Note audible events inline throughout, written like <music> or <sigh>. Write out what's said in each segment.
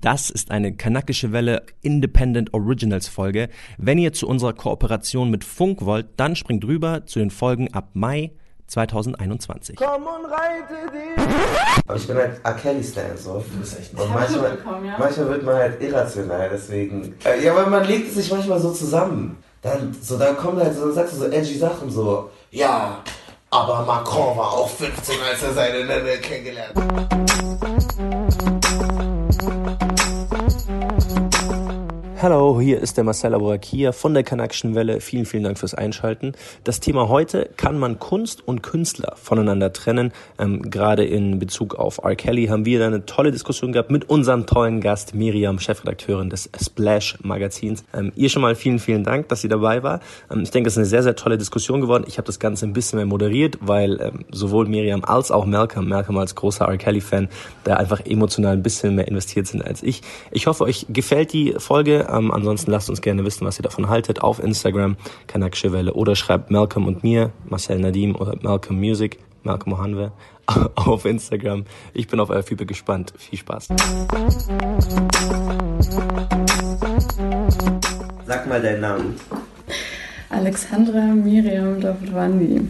Das ist eine kanakische Welle Independent Originals Folge. Wenn ihr zu unserer Kooperation mit Funk wollt, dann springt rüber zu den Folgen ab Mai 2021. Komm und reite dich. Aber ich bin halt R. Kelly Stan so. Du bist echt Und manchmal, ja. manchmal wird man halt irrational, deswegen. Äh, Ja, aber man legt es sich manchmal so zusammen. Dann, so, dann kommt halt so, dann sagst du so edgy Sachen so, ja, aber Macron war auch 15, als er seine Nenne kennengelernt hat. Hallo, hier ist der Marcel Aborakia von der Kanakischen Welle. Vielen, vielen Dank fürs Einschalten. Das Thema heute, kann man Kunst und Künstler voneinander trennen? Ähm, gerade in Bezug auf R. Kelly haben wir da eine tolle Diskussion gehabt mit unserem tollen Gast Miriam, Chefredakteurin des Splash Magazins. Ähm, ihr schon mal vielen, vielen Dank, dass sie dabei war. Ähm, ich denke, es ist eine sehr, sehr tolle Diskussion geworden. Ich habe das Ganze ein bisschen mehr moderiert, weil ähm, sowohl Miriam als auch Malcolm, Malcolm als großer R. Kelly-Fan, da einfach emotional ein bisschen mehr investiert sind als ich. Ich hoffe, euch gefällt die Folge. Ähm, ansonsten lasst uns gerne wissen, was ihr davon haltet auf Instagram, Kanakische Welle oder schreibt Malcolm und mir, Marcel Nadim oder Malcolm Music, Malcolm Mohanwe <laughs> auf Instagram. Ich bin auf euer Feedback gespannt. Viel Spaß. Sag mal deinen Namen. Alexandra Miriam Davutwandi.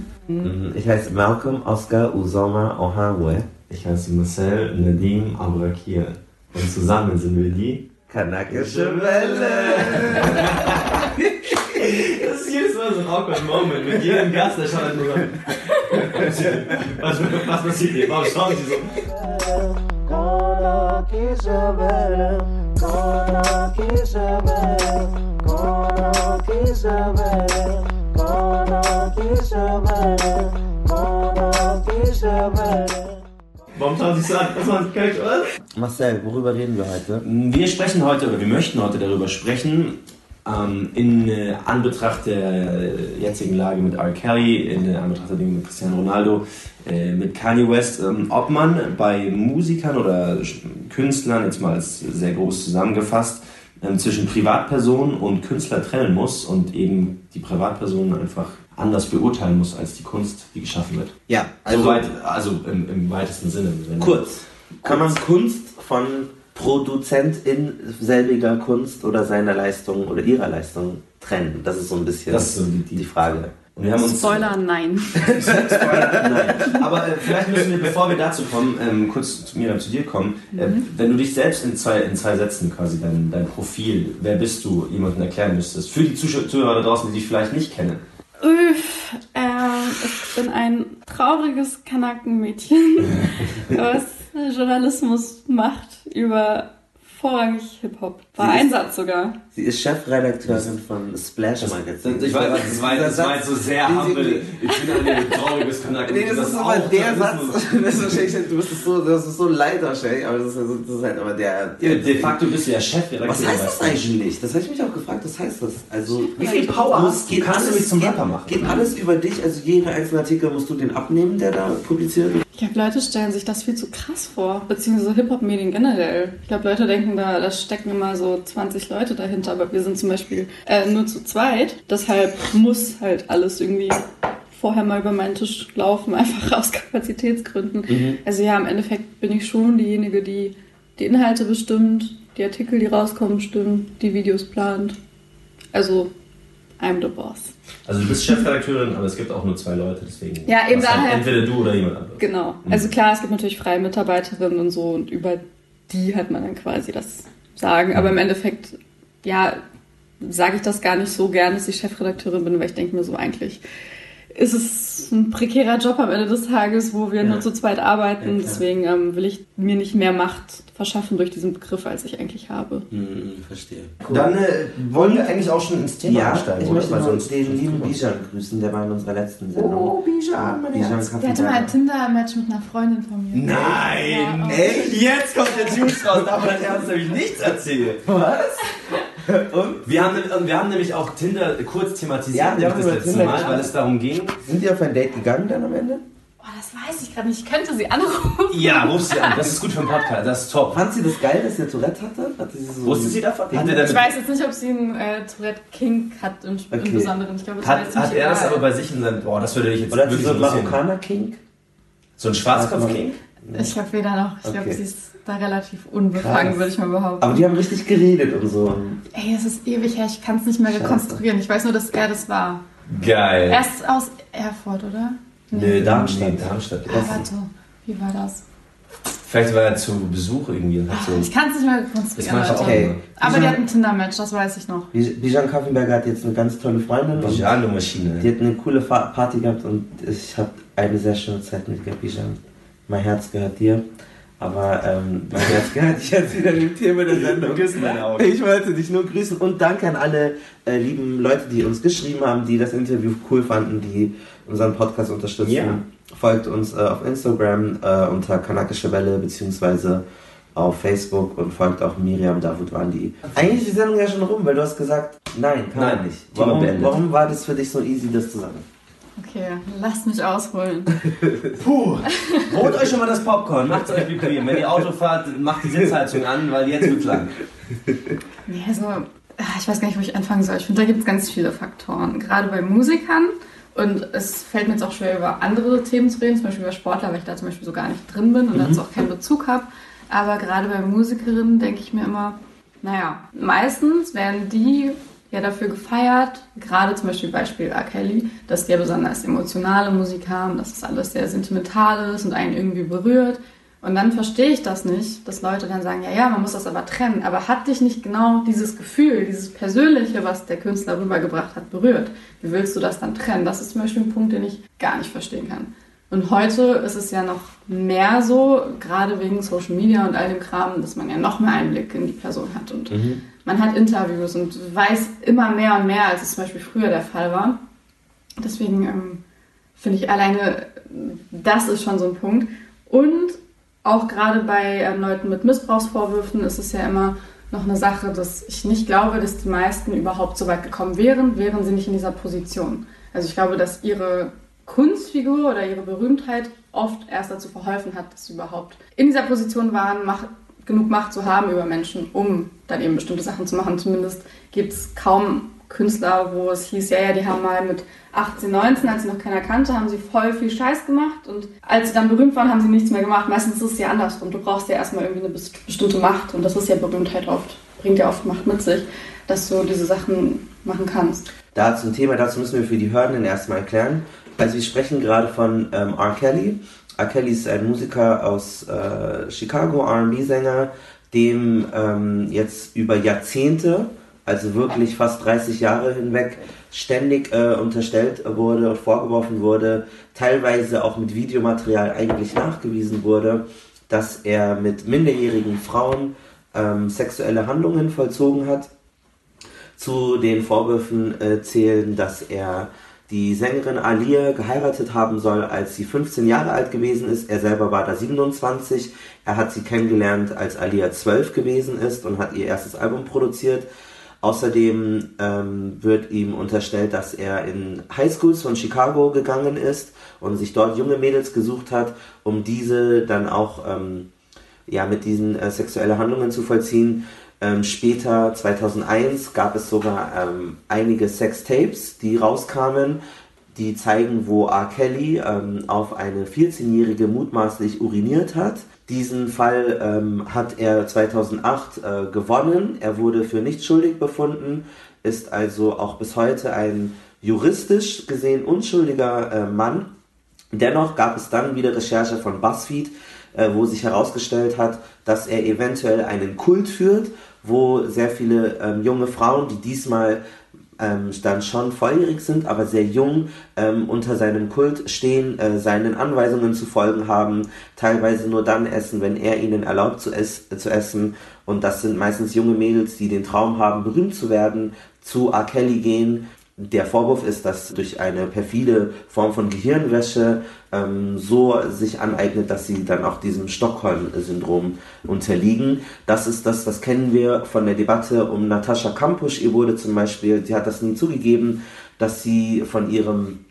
Ich heiße Malcolm Oscar Usoma Ohanwe. Ich heiße Marcel Nadim Abrakir. Und zusammen sind wir die. Kanakische Welle. Das ist jedes Mal so ein awkward Moment mit jedem Gast, der schaut halt nur so. Was, was passiert hier? Warum schauen sie so? Warum schauen sie so an? Was machen sie kalt, oder? Marcel, worüber reden wir heute? Wir sprechen heute, oder wir möchten heute darüber sprechen, ähm, in äh, Anbetracht der äh, jetzigen Lage mit R. Kelly, in äh, Anbetracht der Dinge mit Cristiano Ronaldo, äh, mit Kanye West, ähm, ob man bei Musikern oder Künstlern, jetzt mal als sehr groß zusammengefasst, ähm, zwischen Privatperson und Künstler trennen muss und eben die Privatperson einfach anders beurteilen muss als die Kunst, die geschaffen wird. Ja, Also, Soweit, also im, im weitesten Sinne. Wenn- kurz. Kann man Kunst von Produzentin selbiger Kunst oder seiner Leistung oder ihrer Leistung trennen? Das ist so ein bisschen Das ist so die- die Frage. Und wir haben uns Spoiler, nein. Nein. <laughs> Aber äh, vielleicht müssen wir, bevor wir dazu kommen, ähm, kurz zu mir, zu dir kommen. Äh, wenn du dich selbst in zwei, in zwei Sätzen quasi dein, dein Profil, wer bist du, jemandem erklären müsstest, für die Zuschauer, Zuhörer da draußen, die dich vielleicht nicht kennen. Üff, ähm, ich bin ein trauriges Kanakenmädchen, <laughs> was Journalismus macht über vorrangig Hip-Hop. War ein Satz sogar. Sie ist Chefredakteurin von Splash Magazine. Ich weiß, das war, das war jetzt so sehr humble. Ich bin ein trauriges <laughs> Kontakt. Nee, das, ist aber der Satz. <laughs> Das ist wahrscheinlich, du bist so, das ist so leid wahrscheinlich, aber das ist, das ist halt aber der. De facto bist du ja Chefredakteur. was heißt das eigentlich? Das habe ich mich auch gefragt. Was heißt das? Also Wie viel Power muss- hast du? Kannst du mich zum geht, Rapper machen? Geht alles über dich? Also jeden einzelnen Artikel musst du den abnehmen, der da publiziert wird? Ich glaube, Leute stellen sich das viel zu krass vor, beziehungsweise Hip-Hop-Medien generell. Ich glaube, Leute denken, da, da stecken immer so 20 Leute dahinter, aber wir sind zum Beispiel äh, nur zu zweit. Deshalb muss halt alles irgendwie vorher mal über meinen Tisch laufen, <laughs> einfach aus Kapazitätsgründen. Also ja, im Endeffekt bin ich schon diejenige, die die Inhalte bestimmt, die Artikel, die rauskommen, bestimmt, die Videos plant. Also, I'm the boss. Also du bist Chefredakteurin, aber es gibt auch nur zwei Leute, deswegen. Ja, eben halt daher- Entweder du oder jemand anderes. Genau. Also klar, es gibt natürlich freie Mitarbeiterinnen und so und über die hat man dann quasi das Sagen. Aber im Endeffekt, ja, sage ich das gar nicht so gern, dass ich Chefredakteurin bin, weil ich denke mir so eigentlich ist es ein prekärer Job am Ende des Tages, wo wir Ja. nur zu zweit arbeiten. Ja. Deswegen ähm, will ich mir nicht mehr Macht verschaffen durch diesen Begriff, als ich eigentlich habe. Hm, verstehe. Dann äh, wollen wir eigentlich auch schon ins Thema Ja, einsteigen, ich oder? möchte Weil noch sonst- den sonst lieben Bijan grüßen, der war in unserer letzten Sendung. Oh, Bijan, mein Bijan Herz. Der hatte mal ein. Tinder-Match mit einer Freundin von mir. Nein! Ja, Echt? Jetzt kommt der Juice raus, davon hat er uns nämlich nichts erzählt. Was? <laughs> <laughs> Und? Wir haben, nämlich- wir haben nämlich auch Tinder kurz thematisiert, Ja, das letzte Tinder Mal, weil es darum ging. Sind die auf ein Date gegangen dann am Ende? Oh, das weiß ich gerade nicht. Ich könnte sie anrufen. Ja, <laughs> ruf sie an, das ist gut für einen Podcast, das ist top. Fand sie das geil, dass sie Tourette hatte? hatte sie so Wusste sie davon? Hat er, Ich weiß jetzt nicht, ob sie einen äh, Tourette King hat im, Okay. im Besonderen. Ich glaube, das hat, hat er das aber bei sich in seinem. Boah, das würde dich jetzt Oder wirklich so einen interessieren. Marokkaner King? So ein Schwarzkopf-King? Ich glaube weder noch. Ich glaube, Okay. sie ist da relativ unbefangen, würde ich mal behaupten. Aber die haben richtig geredet und so. Ey, es ist ewig her, ich kann es nicht mehr Scheiße. rekonstruieren. Ich weiß nur, dass er das war. Geil. Er ist aus Erfurt, oder? Nö, Darmstadt. Nee, Darmstadt. Ah, warte. Wie war das? Vielleicht war er zu Besuch irgendwie und hat so. Ich kann es nicht mehr rekonstruieren. Okay. immer. Aber Bijan- die hat ein Tinder-Match, das weiß ich noch. Bij- Bijan Kaffenberger hat jetzt eine ganz tolle Freundin. und Piano-Maschine. Die hat eine coole Party gehabt und ich habe eine sehr schöne Zeit mit Bijan. Mein Herz gehört dir. Aber ähm, mein Herz <laughs> gehört dich jetzt wieder dem Thema der Sendung. Küssen meine Augen. Ich wollte dich nur grüßen und danke an alle äh, lieben Leute, die uns geschrieben haben, die das Interview cool fanden, die unseren Podcast unterstützen. Ja. Folgt uns äh, auf Instagram äh, unter Kanakische Welle beziehungsweise auf Facebook und folgt auch Miriam Davutwandi. Eigentlich ist die Sendung ja schon rum, weil du hast gesagt, nein, kann Nein, nicht. Warum, warum war das für dich so easy, das zu sagen? Okay, lasst mich ausholen. <laughs> Puh. Holt euch schon mal das Popcorn, macht es euch bequem. Wenn ihr Auto fahrt, macht die Sitzheizung an, weil jetzt wird's lang. Nee, also, ich weiß gar nicht, wo ich anfangen soll. Ich finde, da gibt es ganz viele Faktoren. Gerade bei Musikern. Und es fällt mir jetzt auch schwer, über andere Themen zu reden, zum Beispiel über Sportler, weil ich da zum Beispiel so gar nicht drin bin und dazu auch keinen Bezug habe. Aber gerade bei Musikerinnen denke ich mir immer, naja, meistens werden die ja dafür gefeiert, gerade zum Beispiel Beispiel R. Kelly, dass ja besonders emotionale Musik haben, dass es alles sehr sentimental ist und einen irgendwie berührt. Und dann verstehe ich das nicht, dass Leute dann sagen, ja, ja, man muss das aber trennen. Aber hat dich nicht genau dieses Gefühl, dieses Persönliche, was der Künstler rübergebracht hat, berührt? Wie willst du das dann trennen? Das ist zum Beispiel ein Punkt, den ich gar nicht verstehen kann. Und heute ist es ja noch mehr so, gerade wegen Social Media und all dem Kram, dass man ja noch mehr Einblick in die Person hat. Und man hat Interviews und weiß immer mehr und mehr, als es zum Beispiel früher der Fall war. Deswegen ähm, finde ich alleine, das ist schon so ein Punkt. Und auch gerade bei ähm, Leuten mit Missbrauchsvorwürfen ist es ja immer noch eine Sache, dass ich nicht glaube, dass die meisten überhaupt so weit gekommen wären, wären sie nicht in dieser Position. Also ich glaube, dass ihre Kunstfigur oder ihre Berühmtheit oft erst dazu verholfen hat, dass sie überhaupt in dieser Position waren, Macht, genug Macht zu haben über Menschen, um dann eben bestimmte Sachen zu machen. Zumindest gibt es kaum Künstler, wo es hieß, ja, ja, die haben mal mit 18, 19, als sie noch keiner kannte, haben sie voll viel Scheiß gemacht und als sie dann berühmt waren, haben sie nichts mehr gemacht. Meistens ist es ja andersrum. Du brauchst ja erstmal irgendwie eine best- bestimmte Macht und das ist ja Berühmtheit oft, bringt ja oft Macht mit sich, dass du diese Sachen machen kannst. Da zum Thema, dazu müssen wir für die Hörenden erstmal erklären. Also wir sprechen gerade von ähm, R. Kelly. R. Kelly ist ein Musiker aus äh, Chicago, R&B-Sänger, dem ähm, jetzt über Jahrzehnte, also wirklich fast 30 Jahre hinweg, ständig äh, unterstellt wurde und vorgeworfen wurde, teilweise auch mit Videomaterial eigentlich nachgewiesen wurde, dass er mit minderjährigen Frauen ähm, sexuelle Handlungen vollzogen hat. Zu den Vorwürfen äh, zählen, dass er die Sängerin Alia geheiratet haben soll, als sie 15 Jahre alt gewesen ist. Er selber war da 27. Er hat sie kennengelernt, als Alia 12 gewesen ist und hat ihr erstes Album produziert. Außerdem ähm, wird ihm unterstellt, dass er in Highschools von Chicago gegangen ist und sich dort junge Mädels gesucht hat, um diese dann auch ähm, ja, mit diesen äh, sexuelle Handlungen zu vollziehen. Ähm, später, 2001, gab es sogar ähm, einige Sextapes, die rauskamen, die zeigen, wo R. Kelly ähm, auf eine 14-Jährige mutmaßlich uriniert hat. Diesen Fall ähm, hat er 2008 äh, gewonnen. Er wurde für nicht schuldig befunden, ist also auch bis heute ein juristisch gesehen unschuldiger äh, Mann. Dennoch gab es dann wieder Recherche von BuzzFeed, äh, wo sich herausgestellt hat, dass er eventuell einen Kult führt, wo sehr viele ähm, junge Frauen, die diesmal ähm, dann schon volljährig sind, aber sehr jung ähm, unter seinem Kult stehen, äh, seinen Anweisungen zu folgen haben, teilweise nur dann essen, wenn er ihnen erlaubt zu, ess äh, zu essen. Und das sind meistens junge Mädels, die den Traum haben, berühmt zu werden, zu R. Kelly gehen. Der Vorwurf ist, dass durch eine perfide Form von Gehirnwäsche ähm, so sich aneignet, dass sie dann auch diesem Stockholm-Syndrom unterliegen. Das ist das, das kennen wir von der Debatte um Natascha Kampusch. Ihr wurde zum Beispiel, sie hat das nie zugegeben, dass sie von ihrem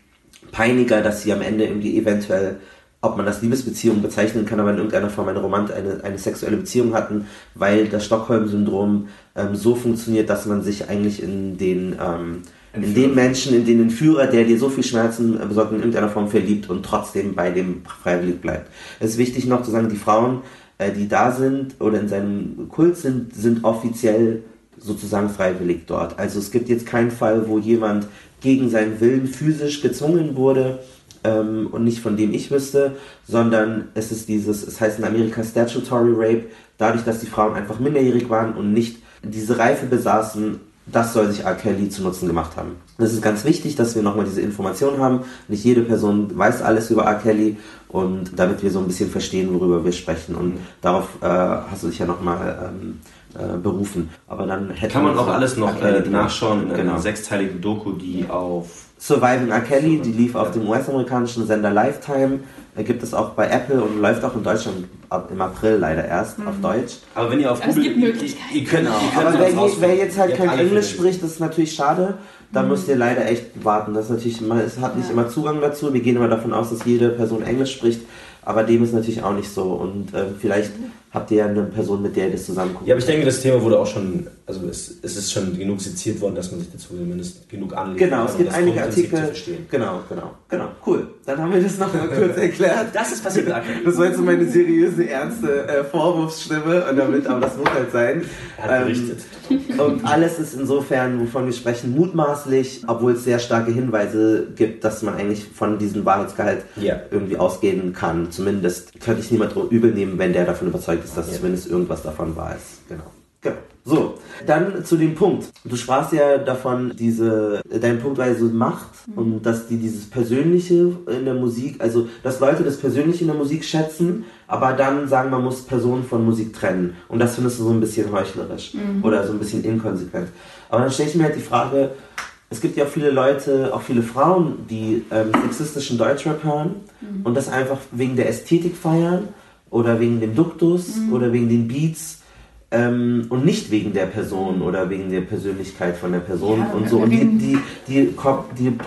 Peiniger, dass sie am Ende irgendwie eventuell, ob man das Liebesbeziehung bezeichnen kann, aber in irgendeiner Form eine Romant, eine, eine sexuelle Beziehung hatten, weil das Stockholm-Syndrom ähm, so funktioniert, dass man sich eigentlich in den ähm, in dem Menschen, in den Führer, der dir so viel Schmerzen besorgt, in irgendeiner Form verliebt und trotzdem bei dem freiwillig bleibt. Es ist wichtig noch zu sagen, die Frauen, äh, die da sind oder in seinem Kult sind, sind offiziell sozusagen freiwillig dort. Also es gibt jetzt keinen Fall, wo jemand gegen seinen Willen physisch gezwungen wurde ähm, und nicht von dem ich wüsste, sondern es ist dieses, es heißt in Amerika Statutory Rape, dadurch, dass die Frauen einfach minderjährig waren und nicht diese Reife besaßen, das soll sich R. Kelly zu Nutzen gemacht haben. Das ist ganz wichtig, dass wir nochmal diese Information haben. Nicht jede Person weiß alles über R. Kelly und damit wir so ein bisschen verstehen, worüber wir sprechen. Und darauf äh, hast du dich ja nochmal ähm, äh, berufen. Aber dann hätte Kann man auch alles noch äh, nachschauen in einer Genau. sechsteiligen Doku, die auf Surviving R. Kelly, die lief auf dem US-amerikanischen Sender Lifetime, äh, gibt es auch bei Apple und läuft auch in Deutschland ab, im April leider erst auf Deutsch. Aber wenn ihr auf es Google, gibt Möglichkeiten. Ihr, ihr könnt, ihr könnt. Aber wer, wer jetzt halt kein Englisch spricht, das ist natürlich schade. Da müsst ihr leider echt warten. Das ist natürlich immer, es hat nicht Ja. immer Zugang dazu. Wir gehen immer davon aus, dass jede Person Englisch spricht, aber dem ist natürlich auch nicht so. Und ähm, vielleicht habt ihr ja eine Person, mit der ihr das zusammen guckt. Ja, aber ich denke, das Thema wurde auch schon, also es, es ist schon genug seziert worden, dass man sich dazu zumindest genug anlegt. Genau, es gibt einige Artikel. Genau, genau, genau. Cool. Dann haben wir das noch mal kurz erklärt. Das ist passiert. Das war jetzt so meine seriöse, ernste äh, Vorwurfsstimme und damit, aber das muss halt sein. Er hat Ähm, berichtet. Und alles ist insofern, wovon wir sprechen, mutmaßlich, obwohl es sehr starke Hinweise gibt, dass man eigentlich von diesem Wahrheitsgehalt Ja. irgendwie ausgehen kann. Zumindest könnte ich niemand übel nehmen, wenn der davon überzeugt ist, dass Ja. zumindest irgendwas davon wahr ist. Genau. Genau. So, dann zu dem Punkt. Du sprachst ja davon, diese, dein Punkt war ja so Macht und dass die dieses Persönliche in der Musik, also dass Leute das Persönliche in der Musik schätzen, aber dann sagen, man muss Personen von Musik trennen. Und das findest du so ein bisschen heuchlerisch oder so ein bisschen inkonsequent. Aber dann stelle ich mir halt die Frage, es gibt ja auch viele Leute, auch viele Frauen, die ähm, sexistischen Deutschrap hören und das einfach wegen der Ästhetik feiern oder wegen dem Duktus oder wegen den Beats ähm, und nicht wegen der Person oder wegen der Persönlichkeit von der Person Ja, und so. Und die, die, die, die,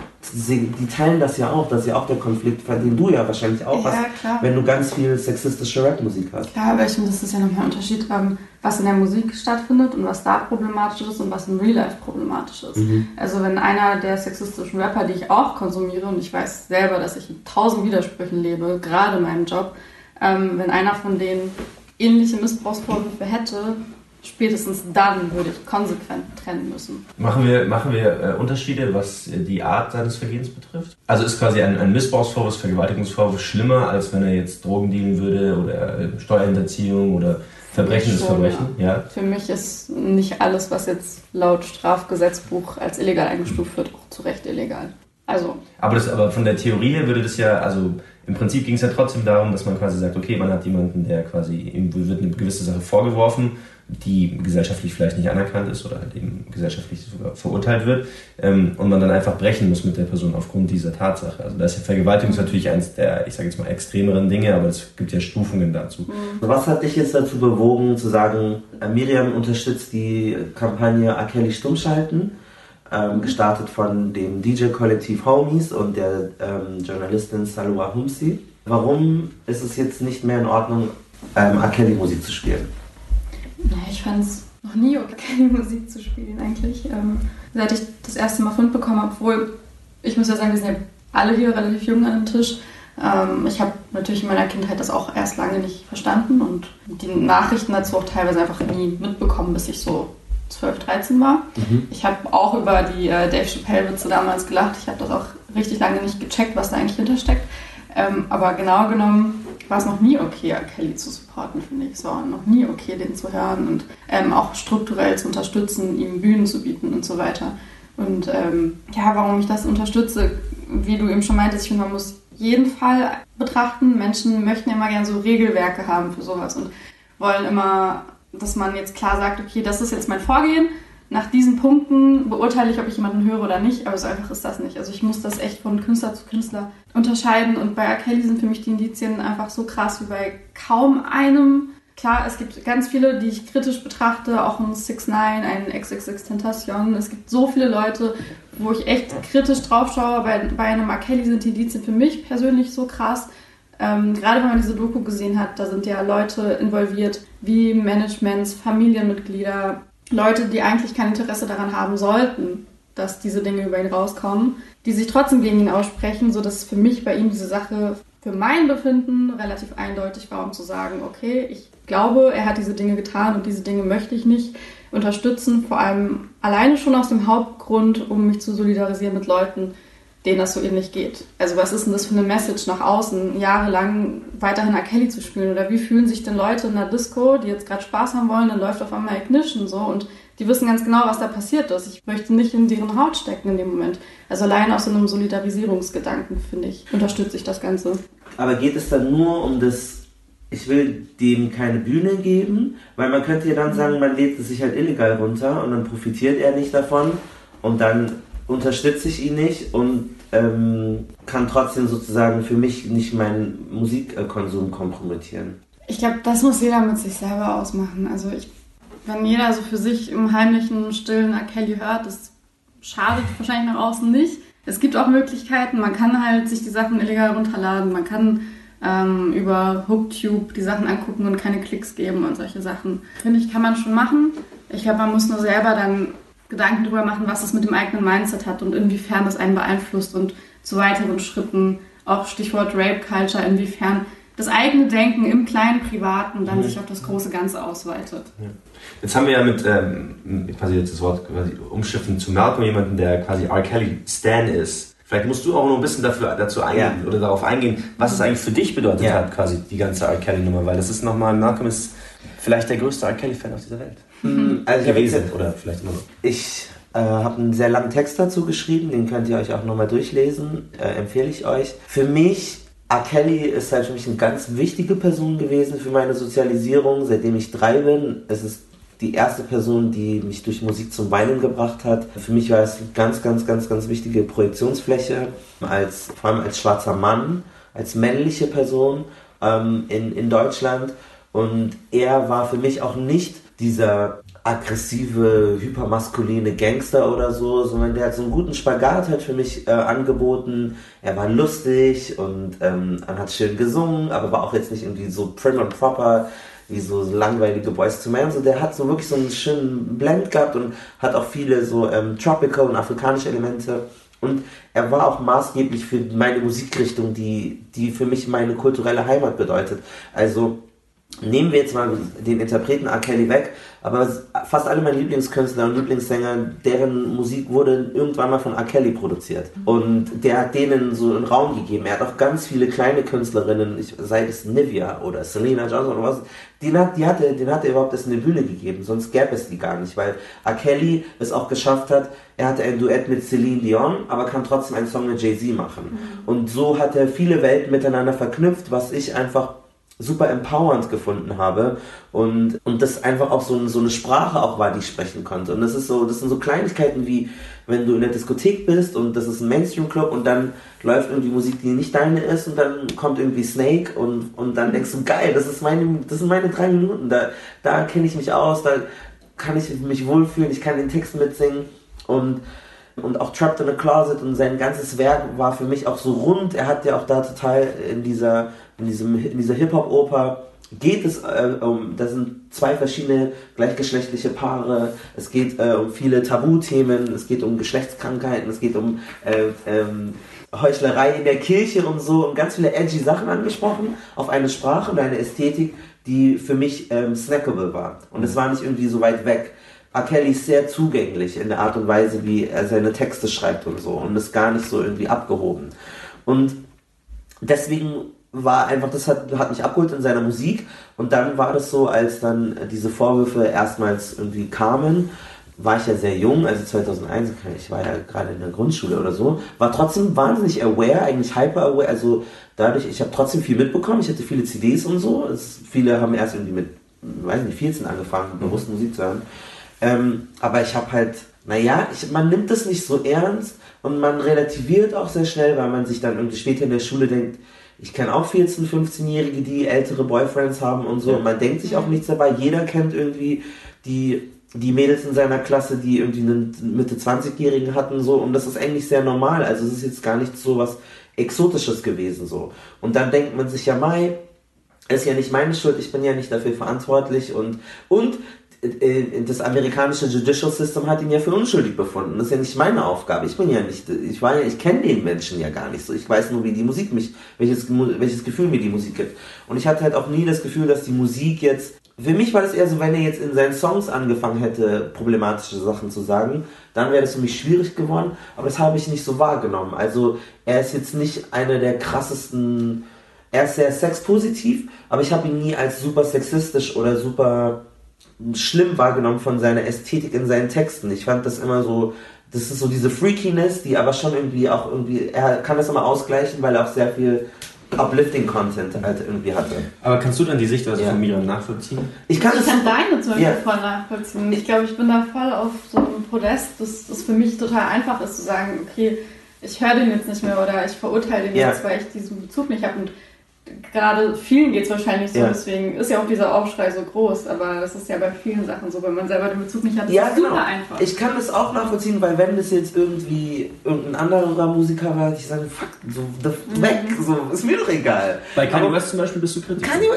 die, teilen das ja auch. Das ist ja auch der Konflikt, den du ja wahrscheinlich auch Ja, hast, klar. wenn du ganz viel sexistische Rapmusik hast. Klar, aber ich finde, das ist ja nochmal ein Unterschied, ähm, was in der Musik stattfindet und was da problematisch ist und was im Real Life problematisch ist. Also wenn einer der sexistischen Rapper, die ich auch konsumiere, und ich weiß selber, dass ich in tausend Widersprüchen lebe, gerade in meinem Job, ähm, wenn einer von denen ähnliche Missbrauchsvorwürfe hätte, spätestens dann würde ich konsequent trennen müssen. Machen wir, machen wir äh, Unterschiede, was äh, die Art seines Vergehens betrifft? Also ist quasi ein, ein Missbrauchsvorwurf, Vergewaltigungsvorwurf schlimmer, als wenn er jetzt Drogen dealen würde oder äh, Steuerhinterziehung oder Verbrechen ist Verbrechen? Ja. Für mich ist nicht alles, was jetzt laut Strafgesetzbuch als illegal eingestuft wird, auch zu Recht illegal. Also, Aber, das, aber von der Theorie her würde das ja, also im Prinzip ging es ja trotzdem darum, dass man quasi sagt, okay, man hat jemanden, der quasi, wird eine gewisse Sache vorgeworfen, die gesellschaftlich vielleicht nicht anerkannt ist oder halt eben gesellschaftlich sogar verurteilt wird ähm, und man dann einfach brechen muss mit der Person aufgrund dieser Tatsache. Also da ist ja Vergewaltigung natürlich eins der, ich sage jetzt mal, extremeren Dinge, aber es gibt ja Stufungen dazu. Was hat dich jetzt dazu bewogen zu sagen, Miriam unterstützt die Kampagne R. Kelly stummschalten, ähm, gestartet von dem DJ-Kollektiv Homies und der ähm, Journalistin Salwa Humsi. Warum ist es jetzt nicht mehr in Ordnung, ähm, R. Kelly Musik zu spielen? naja, ich fand es noch nie okay, <laughs> Musik zu spielen eigentlich. Ähm, seit ich das erste Mal Fund bekommen habe, obwohl ich muss ja sagen, wir sind ja alle hier relativ jung an dem Tisch. Ähm, ich habe natürlich in meiner Kindheit das auch erst lange nicht verstanden und die Nachrichten dazu auch teilweise einfach nie mitbekommen, bis ich so 12, 13 war. Ich habe auch über die äh, Dave Chappelle-Witze damals gelacht. Ich habe das auch richtig lange nicht gecheckt, was da eigentlich hintersteckt. Ähm, aber genau genommen war es noch nie okay. Kelly zu supporten, finde ich. Es war noch nie okay, den zu hören und ähm, auch strukturell zu unterstützen, ihm Bühnen zu bieten und so weiter. Und ähm, ja, warum ich das unterstütze, wie du eben schon meintest, ich finde, man muss jeden Fall betrachten. Menschen möchten ja immer gerne so Regelwerke haben für sowas und wollen immer, dass man jetzt klar sagt, okay, das ist jetzt mein Vorgehen. Nach diesen Punkten beurteile ich, ob ich jemanden höre oder nicht, aber so einfach ist das nicht. Also ich muss das echt von Künstler zu Künstler unterscheiden und bei R. Kelly sind für mich die Indizien einfach so krass wie bei kaum einem. Klar, es gibt ganz viele, die ich kritisch betrachte, auch ein 6 9 ein XXX Tentacion. Es gibt so viele Leute, wo ich echt kritisch drauf schaue. Bei, bei einem R. Kelly sind die Indizien für mich persönlich so krass. Ähm, gerade wenn man diese Doku gesehen hat, da sind ja Leute involviert, wie Managements, Familienmitglieder, Leute, die eigentlich kein Interesse daran haben sollten, dass diese Dinge über ihn rauskommen, die sich trotzdem gegen ihn aussprechen, sodass für mich bei ihm diese Sache für mein Befinden relativ eindeutig war, um zu sagen, okay, ich glaube, er hat diese Dinge getan und diese Dinge möchte ich nicht unterstützen, vor allem alleine schon aus dem Hauptgrund, um mich zu solidarisieren mit Leuten, denen das so ähnlich geht. Also was ist denn das für eine Message nach außen, jahrelang weiterhin R. Kelly zu spielen? Oder wie fühlen sich denn Leute in der Disco, die jetzt gerade Spaß haben wollen, dann läuft auf einmal Ignition so und die wissen ganz genau, was da passiert ist. Ich möchte nicht in deren Haut stecken in dem Moment. Also allein aus so einem Solidarisierungsgedanken, finde ich, unterstütze ich das Ganze. Aber geht es dann nur um das ich will dem keine Bühne geben, weil man könnte ja dann sagen, man lädt es sich halt illegal runter und dann profitiert er nicht davon und dann unterstütze ich ihn nicht und ähm, kann trotzdem sozusagen für mich nicht meinen Musikkonsum kompromittieren. Ich glaube, das muss jeder mit sich selber ausmachen. Also ich, wenn jeder so für sich im heimlichen, stillen R. Kelly hört, das schadet wahrscheinlich nach außen nicht. Es gibt auch Möglichkeiten, man kann halt sich die Sachen illegal runterladen, man kann ähm, über Hooktube die Sachen angucken und keine Klicks geben und solche Sachen. Finde ich, kann man schon machen. Ich glaube, man muss nur selber dann Gedanken darüber machen, was das mit dem eigenen Mindset hat und inwiefern das einen beeinflusst und zu weiteren Schritten, auch Stichwort Rape Culture, inwiefern das eigene Denken im kleinen Privaten dann mhm. sich auf das große Ganze ausweitet. Ja. Jetzt haben wir ja mit, ähm, quasi jetzt das Wort quasi umschiffen zu Malcolm, jemanden, der quasi R. Kelly Stan ist. Vielleicht musst du auch noch ein bisschen dafür, dazu eingehen ja. oder darauf eingehen, was es eigentlich für dich bedeutet ja. hat, quasi die ganze R. Kelly-Nummer, weil das ist nochmal, Malcolm ist vielleicht der größte R. Kelly-Fan auf dieser Welt. Mhm. Also gewesen oder vielleicht immer noch. Ich äh, habe einen sehr langen Text dazu geschrieben, den könnt ihr euch auch nochmal durchlesen, äh, empfehle ich euch. Für mich R. Kelly ist halt für mich eine ganz wichtige Person gewesen für meine Sozialisierung, seitdem ich drei bin. Es ist die erste Person, die mich durch Musik zum Weinen gebracht hat. Für mich war es eine ganz, ganz, ganz, ganz wichtige Projektionsfläche, als, vor allem als schwarzer Mann, als männliche Person ähm, in, in Deutschland. Und er war für mich auch nicht dieser aggressive, hypermaskuline Gangster oder so, sondern der hat so einen guten Spagat halt für mich äh, angeboten. Er war lustig und ähm, hat schön gesungen, aber war auch jetzt nicht irgendwie so prim und proper wie so langweilige Boys to Men. So, der hat so wirklich so einen schönen Blend gehabt und hat auch viele so ähm, tropical und afrikanische Elemente. Und er war auch maßgeblich für meine Musikrichtung, die, die für mich meine kulturelle Heimat bedeutet. Also nehmen wir jetzt mal den Interpreten R. Kelly weg, aber fast alle meine Lieblingskünstler und Lieblingssänger, deren Musik wurde irgendwann mal von R. Kelly produziert. Und der hat denen so einen Raum gegeben. Er hat auch ganz viele kleine Künstlerinnen, ich, sei es Nivea oder Selena Johnson oder was, den hat, die hatte, den hat er überhaupt erst eine Bühne gegeben, sonst gäbe es die gar nicht, weil R. Kelly es auch geschafft hat, er hatte ein Duett mit Celine Dion, aber kann trotzdem einen Song mit Jay-Z machen. Mhm. Und so hat er viele Welten miteinander verknüpft, was ich einfach super empowernd gefunden habe und, und das einfach auch so, so eine Sprache auch war, die ich sprechen konnte. Und das ist so, das sind so Kleinigkeiten wie, wenn du in der Diskothek bist und das ist ein Mainstream-Club und dann läuft irgendwie Musik, die nicht deine ist und dann kommt irgendwie Snake und, und dann denkst du, geil, das ist meine, das sind meine drei Minuten, da, da kenne ich mich aus, da kann ich mich wohlfühlen, ich kann den Text mitsingen und und auch Trapped in a Closet und sein ganzes Werk war für mich auch so rund. Er hat ja auch da total in dieser in, in dieser Hip-Hop-Oper geht es äh, um, da sind zwei verschiedene gleichgeschlechtliche Paare, es geht äh, um viele Tabuthemen, es geht um Geschlechtskrankheiten, es geht um äh, ähm, Heuchlerei in der Kirche und so und ganz viele edgy Sachen angesprochen auf eine Sprache und eine Ästhetik, die für mich ähm, snackable war. Und es war nicht irgendwie so weit weg. R. Kelly ist sehr zugänglich in der Art und Weise, wie er seine Texte schreibt und so und ist gar nicht so irgendwie abgehoben. Und deswegen war einfach, das hat, hat mich abgeholt in seiner Musik. Und dann war das so, als dann diese Vorwürfe erstmals irgendwie kamen, war ich ja sehr jung, also 2001, ich war ja gerade in der Grundschule oder so, war trotzdem wahnsinnig aware, eigentlich hyper aware, also dadurch, ich habe trotzdem viel mitbekommen, ich hatte viele CDs und so, es, viele haben erst irgendwie mit, weiß nicht, 14 angefangen, bewusst Musik zu hören, ähm, aber ich habe halt, naja, ich, man nimmt das nicht so ernst und man relativiert auch sehr schnell, weil man sich dann irgendwie später in der Schule denkt, ich kenne auch 14-, 15-Jährige, die ältere Boyfriends haben und so. Und man denkt sich auch nichts dabei. Jeder kennt irgendwie die, die Mädels in seiner Klasse, die irgendwie einen Mitte 20-Jährigen hatten, so. Und das ist eigentlich sehr normal. Also es ist jetzt gar nicht so was Exotisches gewesen, so. Und dann denkt man sich ja, Mai, ist ja nicht meine Schuld, ich bin ja nicht dafür verantwortlich und, und das amerikanische Judicial System hat ihn ja für unschuldig befunden. Das ist ja nicht meine Aufgabe. Ich bin ja nicht, ich war ja, ich kenne den Menschen ja gar nicht so. Ich weiß nur, wie die Musik mich, welches, welches Gefühl mir die Musik gibt. Und ich hatte halt auch nie das Gefühl, dass die Musik jetzt, für mich war das eher so, wenn er jetzt in seinen Songs angefangen hätte, problematische Sachen zu sagen, dann wäre das für mich schwierig geworden. Aber das habe ich nicht so wahrgenommen. Also er ist jetzt nicht einer der krassesten, er ist sehr sexpositiv, aber ich habe ihn nie als super sexistisch oder super schlimm wahrgenommen von seiner Ästhetik in seinen Texten. Ich fand das immer so, das ist so diese Freakiness, die aber schon irgendwie auch irgendwie, er kann das immer ausgleichen, weil er auch sehr viel uplifting Content halt irgendwie hatte. Aber kannst du dann die Sichtweise ja. von Miriam nachvollziehen? Ich kann, ich kann deine zum Beispiel ja. voll nachvollziehen. Ich glaube, ich bin da voll auf so einem Podest, dass das für mich total einfach ist zu sagen, okay, ich höre den jetzt nicht mehr oder ich verurteile den ja. jetzt, weil ich diesen Bezug nicht habe. Und gerade vielen geht es wahrscheinlich so, ja. deswegen ist ja auch dieser Aufschrei so groß, aber das ist ja bei vielen Sachen so, wenn man selber den Bezug nicht hat, ja, ist genau. super einfach. Ich kann das auch nachvollziehen, weil wenn das jetzt irgendwie irgendein anderer Musiker war, ich sage, fuck, so, mhm. weg, so, ist mir doch egal. Bei Kanye aber West zum Beispiel bist du kritisch? Kanye,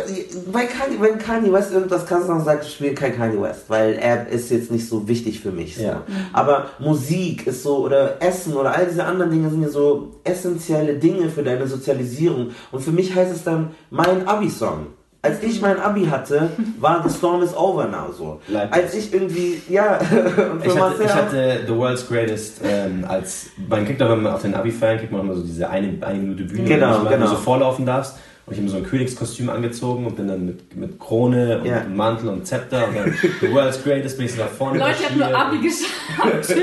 bei Kanye, wenn Kanye West irgendwas kann, dann sagt, ich spiele kein Kanye West, weil er ist jetzt nicht so wichtig für mich. So. Ja. Mhm. Aber Musik ist so, oder Essen oder all diese anderen Dinge sind ja so essentielle Dinge für deine Sozialisierung und für mich heißt es dann mein Abi-Song. Als ich mein Abi hatte, war The Storm is Over Now so. Leibniz. Als ich irgendwie, ja, <laughs> ich hatte, ich hatte The World's Greatest ähm, als, man kriegt aber auf den Abi-Feiern, kriegt man immer so diese eine, eine Minute Bühne, genau, wo du genau. so vorlaufen darfst. Und ich habe mir so ein Königskostüm angezogen und bin dann mit, mit Krone und yeah. Mantel und Zepter und dann <laughs> The World's Greatest bin ich so nach vorne Leute, ich habe nur Abi geschafft.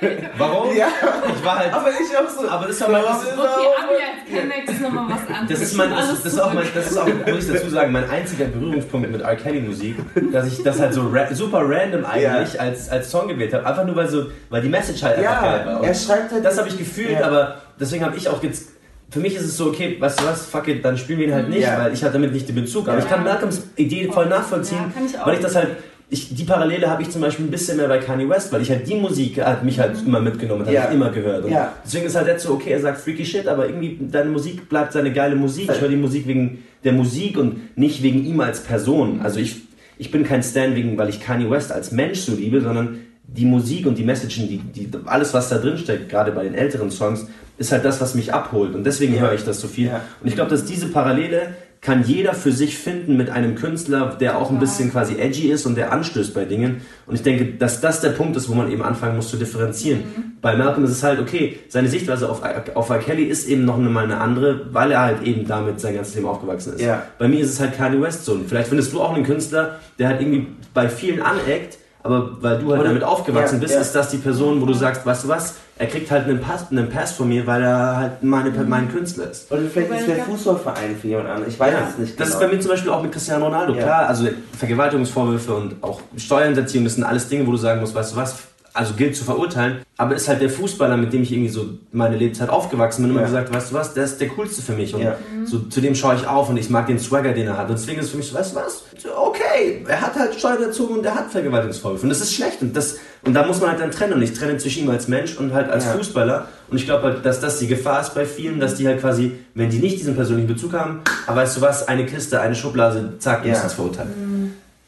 <laughs> Warum? Ja. Ich war halt. Aber ich auch so. Aber das war mein. Das okay, Abi als Kennex ist nochmal was anderes. Das ist mein. Das, das, ist auch mein. Das ist auch, muss ich dazu sagen, mein einziger Berührungspunkt mit R. Kelly Musik, dass ich das halt so ra super random eigentlich yeah. als, als Song gewählt habe. Einfach nur weil so, weil die Message halt ja, einfach geil war. Und er schreibt halt. Das habe ich gefühlt, ja. aber deswegen habe ich auch jetzt für mich ist es so, okay, weißt du was, fuck it, dann spielen wir ihn halt nicht, ja. weil ich hatte damit nicht den Bezug. Aber ja. ich kann Malcolms Idee voll nachvollziehen, ja, ich weil ich das halt, ich, die Parallele habe ich zum Beispiel ein bisschen mehr bei Kanye West, weil ich halt die Musik hat mich halt mhm. immer mitgenommen, hat ich immer gehört. Und deswegen ist halt jetzt so, okay, er sagt freaky shit, aber irgendwie deine Musik bleibt seine geile Musik. Ich höre die Musik wegen der Musik und nicht wegen ihm als Person. Also ich, ich bin kein Stan wegen, weil ich Kanye West als Mensch so liebe, sondern die Musik und die Messagen, die, die, alles, was da drin steckt, gerade bei den älteren Songs, ist halt das, was mich abholt. Und deswegen ja. höre ich das so viel. Ja. Und ich glaube, dass diese Parallele kann jeder für sich finden mit einem Künstler, der auch ein bisschen quasi edgy ist und der anstößt bei Dingen. Und ich denke, dass das der Punkt ist, wo man eben anfangen muss zu differenzieren. Mhm. Bei Malcolm ist es halt, okay, seine Sichtweise auf, auf R. Kelly ist eben noch mal eine andere, weil er halt eben damit sein ganzes Leben aufgewachsen ist. Ja. Bei mir ist es halt Kanye West so. Und vielleicht findest du auch einen Künstler, der halt irgendwie bei vielen aneckt, aber weil du halt Oder, damit aufgewachsen ja, bist, ja. ist das die Person, wo du sagst, weißt du was, er kriegt halt einen Pass, einen Pass von mir, weil er halt meine, mhm. mein Künstler ist. Oder vielleicht ist der Fußballverein für jemand anderes. Ich weiß es nicht. Das genau. ist bei mir zum Beispiel auch mit Cristiano Ronaldo. Klar, also Vergewaltigungsvorwürfe und auch Steuerhinterziehung, das sind alles Dinge, wo du sagen musst, weißt du was, also gilt zu verurteilen, aber ist halt der Fußballer, mit dem ich irgendwie so meine Lebzeit aufgewachsen bin, immer ja. gesagt, weißt du was, der ist der coolste für mich und ja. so zu dem schaue ich auf und ich mag den Swagger, den er hat und deswegen ist es für mich so, weißt du was, okay, er hat halt Steuer gezogen und er hat Vergewaltigungsvorwürfe und das ist schlecht und das und da muss man halt dann trennen und ich trenne zwischen ihm als Mensch und halt als ja. Fußballer und ich glaube halt, dass das die Gefahr ist bei vielen, dass die halt quasi, wenn die nicht diesen persönlichen Bezug haben, aber weißt du was, eine Kiste, eine Schublade, zack, ja. ist das verurteilt. Mhm.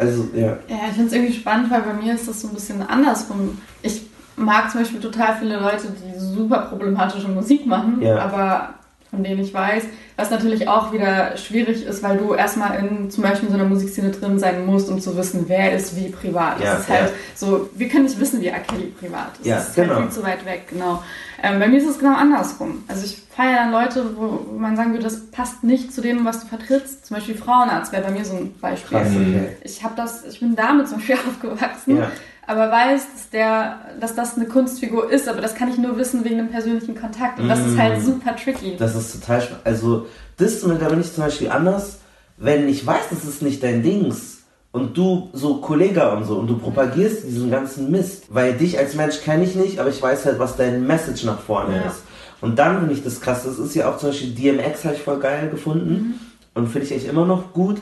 Also, ja. Ja, ich finde es irgendwie spannend, weil bei mir ist das so ein bisschen andersrum. Ich mag zum Beispiel total viele Leute, die super problematische Musik machen, ja. aber von denen ich weiß, was natürlich auch wieder schwierig ist, weil du erstmal in zum Beispiel in so einer Musikszene drin sein musst, um zu wissen, wer ist wie privat. Ja, das ist halt so, wir können nicht wissen, wie A. Kelly privat ist. Ja, das ist genau. halt viel zu weit weg, genau. Ähm, bei mir ist es genau andersrum. Also ich feiere dann Leute, wo, wo, man sagen würde, das passt nicht zu dem, was du vertrittst. Zum Beispiel Frauenarzt wäre bei mir so ein Beispiel. Krass, okay. Ich habe das, ich bin damit zum Beispiel <laughs> aufgewachsen. Ja aber weiß, dass, der, dass das eine Kunstfigur ist, aber das kann ich nur wissen wegen einem persönlichen Kontakt. Und das mm. ist halt mm. super tricky. Das ist total spannend. Also, das da bin ich zum Beispiel anders, wenn ich weiß, das ist nicht dein Dings und du so Kollege und so und du propagierst diesen ganzen Mist, weil dich als Mensch kenne ich nicht, aber ich weiß halt, was dein Message nach vorne ja. ist. Und dann finde ich das krass. Das ist ja auch zum Beispiel DMX habe ich voll geil gefunden mhm. und finde ich echt immer noch gut.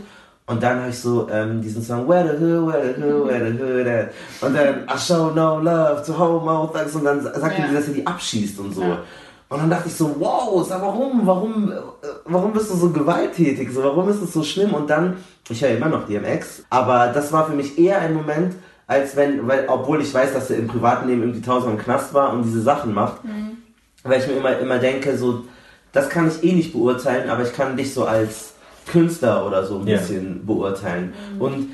Und dann habe ich so ähm, diesen Song Where the Hood, Where the Hood, Where the Hood at? Und dann I show no love to homo thugs und dann sagt ja. er, dass er die abschießt und so. Ja. Und dann dachte ich so, wow, sag warum, warum, äh, warum bist du so gewalttätig? So, warum ist es so schlimm? Und dann, ich höre immer noch DMX, aber das war für mich eher ein Moment, als wenn, weil, obwohl ich weiß, dass er im privaten Leben irgendwie tausend im Knast war und diese Sachen macht, mhm. weil ich mir immer, immer denke, so, das kann ich eh nicht beurteilen, aber ich kann dich so als Künstler oder so ein yeah. bisschen beurteilen. Mhm. Und,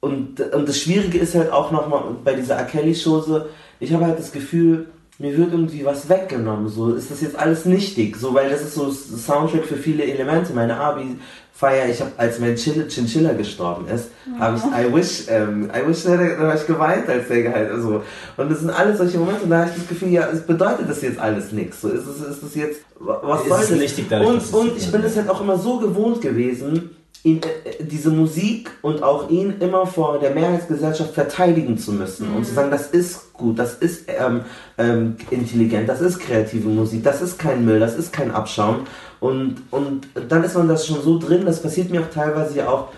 und, und das Schwierige ist halt auch nochmal bei dieser. Kelly-Show so, ich habe halt das Gefühl, mir wird irgendwie was weggenommen. So ist das jetzt alles nichtig, so weil das ist so Soundtrack für viele Elemente. Meine Abi feier, ich habe als mein Chinchilla gestorben ist, ja. habe ich I wish, ähm, I wish, da, da habe ich geweint, als der geheilt. Also und das sind alles solche Momente. Und da habe ich das Gefühl, ja, es bedeutet das jetzt alles nichts. So ist es, ist das jetzt, was soll das? Nichtig dadurch, und und ich bin es halt auch immer so gewohnt gewesen ihn, äh, diese Musik und auch ihn immer vor der Mehrheitsgesellschaft verteidigen zu müssen mhm. und zu sagen, das ist gut, das ist ähm, ähm, intelligent, das ist kreative Musik, das ist kein Müll, das ist kein Abschaum. Und, und dann ist man das schon so drin, das passiert mir auch teilweise ja auch,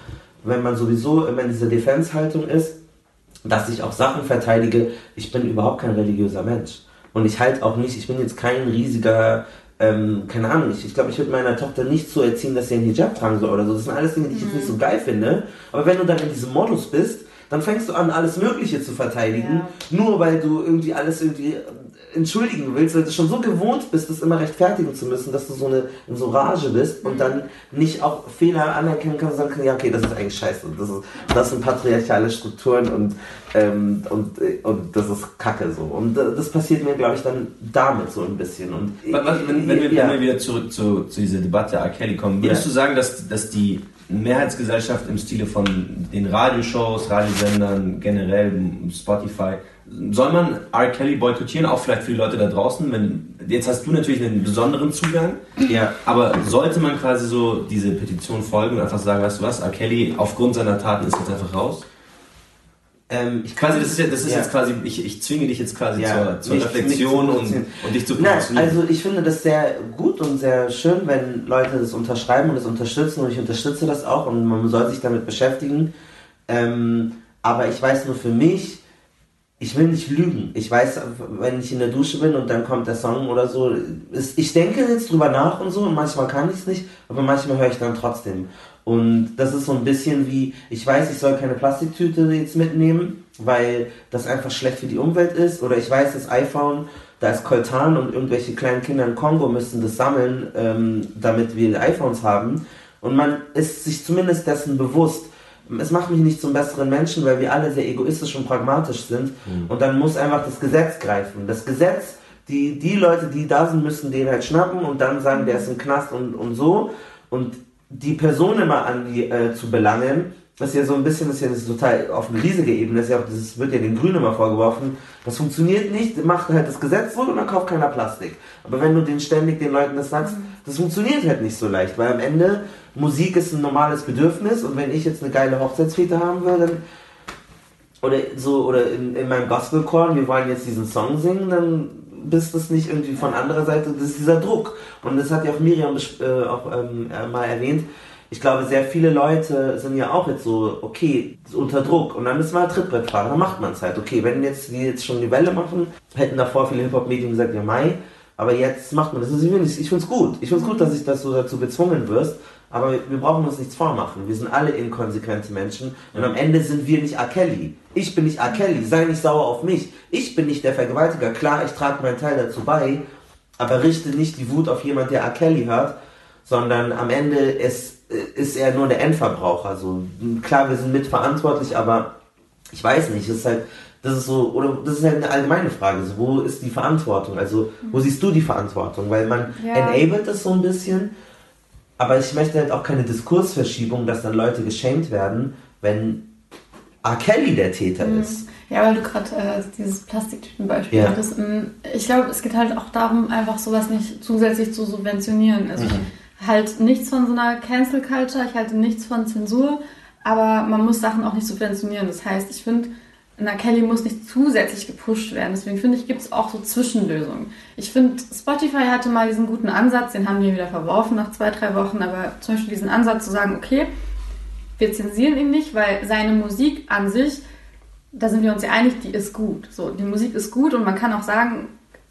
wenn man sowieso immer in dieser Defense-Haltung ist, dass ich auch Sachen verteidige, ich bin überhaupt kein religiöser Mensch. Und ich halte auch nicht, ich bin jetzt kein riesiger ähm, keine Ahnung, ich, ich glaube, ich würde meiner Tochter nicht so erziehen, dass sie einen Hijab tragen soll oder so. Das sind alles Dinge, die ich jetzt nicht so mhm. geil finde. Aber wenn du dann in diesem Modus bist, dann fängst du an, alles Mögliche zu verteidigen, ja. nur weil du irgendwie alles irgendwie entschuldigen willst, weil du schon so gewohnt bist, das immer rechtfertigen zu müssen, dass du so eine in so Rage bist und mhm. dann nicht auch Fehler anerkennen kannst und sagen kannst, ja okay, das ist eigentlich scheiße, das, ist, das sind patriarchale Strukturen und, ähm, und, und das ist Kacke so. Und das passiert mir, glaube ich, dann damit so ein bisschen. Und was, wenn, wenn, wir, ja. wenn wir wieder zurück zu, zu dieser Debatte R. Kelly kommen, würdest ja. du sagen, dass, dass die Mehrheitsgesellschaft im Stile von den Radioshows, Radiosendern, generell Spotify, soll man R. Kelly boykottieren, auch vielleicht für die Leute da draußen? Wenn, jetzt hast du natürlich einen besonderen Zugang, ja. aber sollte man quasi so diese Petition folgen und einfach sagen, weißt du was, R. Kelly aufgrund seiner Taten ist jetzt einfach raus? Ähm, ich quasi, das ist, ja, das ist ja. jetzt quasi, ich, ich zwinge dich jetzt quasi ja, zur, zur Reflexion und, und dich zu positionieren. Also ich finde das sehr gut und sehr schön, wenn Leute das unterschreiben und das unterstützen und ich unterstütze das auch und man soll sich damit beschäftigen. Ähm, aber ich weiß nur für mich, ich will nicht lügen. Ich weiß, wenn ich in der Dusche bin und dann kommt der Song oder so, ist, ich denke jetzt drüber nach und so und manchmal kann ich es nicht, aber manchmal höre ich dann trotzdem. Und das ist so ein bisschen wie, ich weiß, ich soll keine Plastiktüte jetzt mitnehmen, weil das einfach schlecht für die Umwelt ist. Oder ich weiß, das iPhone, da ist Koltan und irgendwelche kleinen Kinder in Kongo müssen das sammeln, ähm, damit wir iPhones haben. Und man ist sich zumindest dessen bewusst es macht mich nicht zum besseren Menschen, weil wir alle sehr egoistisch und pragmatisch sind. Mhm. Und dann muss einfach das Gesetz greifen. Das Gesetz, die, die Leute, die da sind, müssen den halt schnappen und dann sagen, der ist im Knast und, und so. Und die Person immer an die äh, zu belangen, das ist ja so ein bisschen, das ist ja das total auf eine riesige Ebene, das, ist ja auch, das wird ja den Grünen immer vorgeworfen, das funktioniert nicht, macht halt das Gesetz so und dann kauft keiner Plastik. Aber wenn du den ständig den Leuten das sagst, mhm. das funktioniert halt nicht so leicht, weil am Ende Musik ist ein normales Bedürfnis und wenn ich jetzt eine geile Hochzeitsfete haben will, dann oder so oder in, in meinem Gospelchor, wir wollen jetzt diesen Song singen, dann bist das nicht irgendwie von anderer Seite, das ist dieser Druck. Und das hat ja auch Miriam äh, auch ähm, äh, mal erwähnt. Ich glaube, sehr viele Leute sind ja auch jetzt so, okay, unter Druck. Und dann müssen wir halt Trittbrett fahren. Dann macht man es halt. Okay, wenn jetzt die jetzt schon die Welle machen, hätten davor viele Hip-Hop-Medien gesagt, ja, Mai. Aber jetzt macht man das. Also ich finde es gut. Ich finde es gut, dass ich das so dazu gezwungen wirst. Aber wir brauchen uns nichts vormachen. Wir sind alle inkonsequente Menschen. Und am Ende sind wir nicht R. Kelly. Ich bin nicht R. Kelly. Sei nicht sauer auf mich. Ich bin nicht der Vergewaltiger. Klar, ich trage meinen Teil dazu bei. Aber richte nicht die Wut auf jemand, der R. Kelly hört. Sondern am Ende ist, ist er nur der Endverbraucher. Also, klar, wir sind mitverantwortlich, aber ich weiß nicht. Es ist halt, das ist so, oder das ist halt eine allgemeine Frage. So, wo ist die Verantwortung? Also, wo siehst du die Verantwortung? Weil man ja. enabled das so ein bisschen aber ich möchte halt auch keine Diskursverschiebung, dass dann Leute geschämt werden, wenn R. Kelly der Täter mhm. ist. Ja, weil du gerade äh, dieses Plastiktütenbeispiel ja. hattest. Ähm, ich glaube, es geht halt auch darum, einfach sowas nicht zusätzlich zu subventionieren. Also mhm. ich halte nichts von so einer Cancel Culture, ich halte nichts von Zensur, aber man muss Sachen auch nicht subventionieren. Das heißt, ich finde, na, Kelly muss nicht zusätzlich gepusht werden. Deswegen finde ich, gibt es auch so Zwischenlösungen. Ich finde, Spotify hatte mal diesen guten Ansatz, den haben die wieder verworfen nach zwei, drei Wochen, aber zum Beispiel diesen Ansatz zu sagen, okay, wir zensieren ihn nicht, weil seine Musik an sich, da sind wir uns ja einig, die ist gut. So, die Musik ist gut und man kann auch sagen,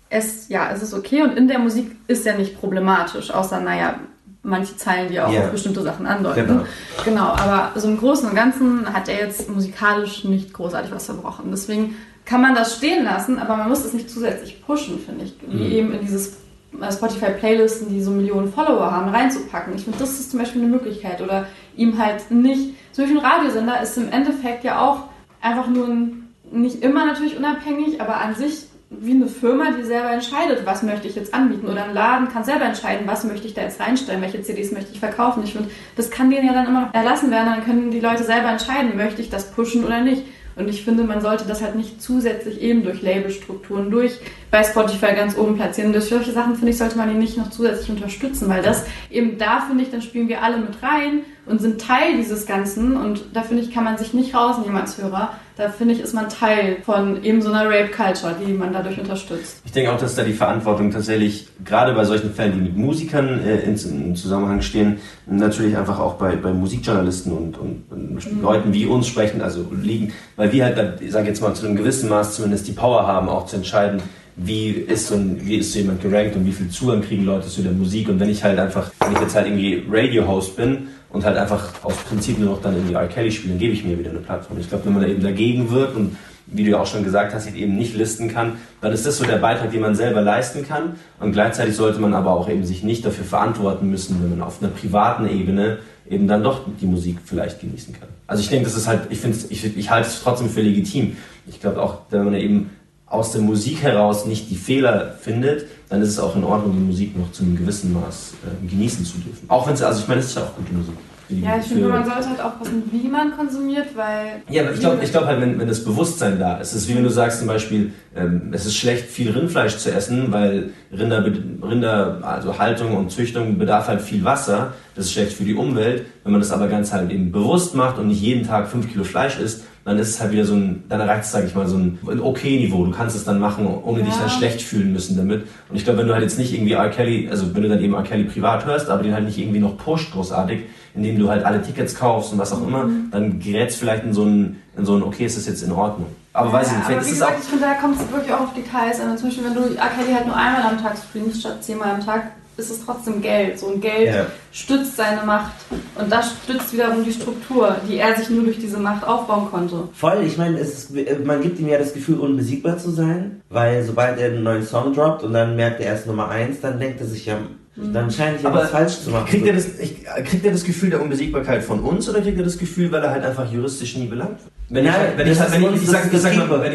es, ja, es ist okay und in der Musik ist ja nicht problematisch, außer, naja, manche Zeilen, die auch Ja. auf bestimmte Sachen andeuten. Genau. Genau, aber so im Großen und Ganzen hat er jetzt musikalisch nicht großartig was verbrochen. Deswegen kann man das stehen lassen, aber man muss es nicht zusätzlich pushen, finde ich. Wie Mhm. eben in dieses äh, Spotify-Playlisten, die so Millionen Follower haben, reinzupacken. Ich finde, das ist zum Beispiel eine Möglichkeit. Oder ihm halt nicht. Zum Beispiel ein Radiosender ist im Endeffekt ja auch einfach nur ein, nicht immer natürlich unabhängig, aber an sich wie eine Firma, die selber entscheidet, was möchte ich jetzt anbieten. Oder ein Laden kann selber entscheiden, was möchte ich da jetzt reinstellen, welche CDs möchte ich verkaufen. Ich finde, das kann denen ja dann immer noch erlassen werden. Dann können die Leute selber entscheiden, möchte ich das pushen oder nicht. Und ich finde, man sollte das halt nicht zusätzlich eben durch Labelstrukturen, durch bei Spotify ganz oben platzieren. Durch solche Sachen, finde ich, sollte man die nicht noch zusätzlich unterstützen, weil das eben da, finde ich, dann spielen wir alle mit rein und sind Teil dieses Ganzen. Und da, finde ich, kann man sich nicht rausnehmen als Hörer. Da, finde ich, ist man Teil von eben so einer Rape-Culture, die man dadurch unterstützt. Ich denke auch, dass da die Verantwortung tatsächlich, gerade bei solchen Fällen, die mit Musikern äh, in, in Zusammenhang stehen, natürlich einfach auch bei, bei Musikjournalisten und, und, und Leuten wie uns sprechen, also liegen, weil wir halt, dann, ich sage jetzt mal, zu einem gewissen Maß zumindest die Power haben, auch zu entscheiden, wie ist so, ein, wie ist so jemand gerankt und wie viel Zugang kriegen Leute zu der Musik. Und wenn ich halt einfach, wenn ich jetzt halt irgendwie Radio-Host bin und halt einfach aus Prinzip nur noch dann irgendwie R. Kelly spiele, dann gebe ich mir wieder eine Plattform. Ich glaube, wenn man da eben dagegen wirkt und wie du ja auch schon gesagt hast, eben nicht listen kann, dann ist das so der Beitrag, den man selber leisten kann. Und gleichzeitig sollte man aber auch eben sich nicht dafür verantworten müssen, wenn man auf einer privaten Ebene eben dann doch die Musik vielleicht genießen kann. Also ich denke, das ist halt, ich finde, ich, ich halte es trotzdem für legitim. Ich glaube auch, wenn man eben aus der Musik heraus nicht die Fehler findet, dann ist es auch in Ordnung, die Musik noch zu einem gewissen Maß äh, genießen zu dürfen. Auch wenn es, also ich meine, es ist ja auch gute Musik. Ja, ich finde, man sollte halt aufpassen, wie man konsumiert, weil. ja, aber ich glaube ich glaub halt, wenn, wenn das Bewusstsein da ist, es ist wie wenn du sagst zum Beispiel, ähm, es ist schlecht, viel Rindfleisch zu essen, weil Rinder, Rinder, also Haltung und Züchtung bedarf halt viel Wasser. Das ist schlecht für die Umwelt. Wenn man das aber ganz halt eben bewusst macht und nicht jeden Tag fünf Kilo Fleisch isst, dann ist es halt wieder so ein, dann erreicht es, sag ich mal, so ein, ein okay-Niveau. Du kannst es dann machen, ohne dich Ja. dann schlecht fühlen müssen damit. Und ich glaube, wenn du halt jetzt nicht irgendwie R. Kelly, also wenn du dann eben R. Kelly privat hörst, aber den halt nicht irgendwie noch pusht großartig, indem du halt alle Tickets kaufst und was auch immer, dann gerätst vielleicht in so ein, in so ein, okay, ist das jetzt in Ordnung. Aber weiß ich nicht, aber wie ist es auch, gesagt, ich finde, da kommt es wirklich auch auf Details an. Zum Beispiel, wenn du R. Kelly halt nur einmal am Tag streamst statt zehnmal am Tag, ist es trotzdem Geld. So ein Geld Ja. stützt seine Macht und das stützt wiederum die Struktur, die er sich nur durch diese Macht aufbauen konnte. Voll, ich meine, es ist, man gibt ihm ja das Gefühl, unbesiegbar zu sein, weil sobald er einen neuen Song droppt und dann merkt er erst Nummer eins, dann denkt er sich ja, dann scheint ich ja Aber was falsch zu machen. kriegt er, das, ich, kriegt er das Gefühl der Unbesiegbarkeit von uns oder kriegt er das Gefühl, weil er halt einfach juristisch nie belangt wird? Ich, ich,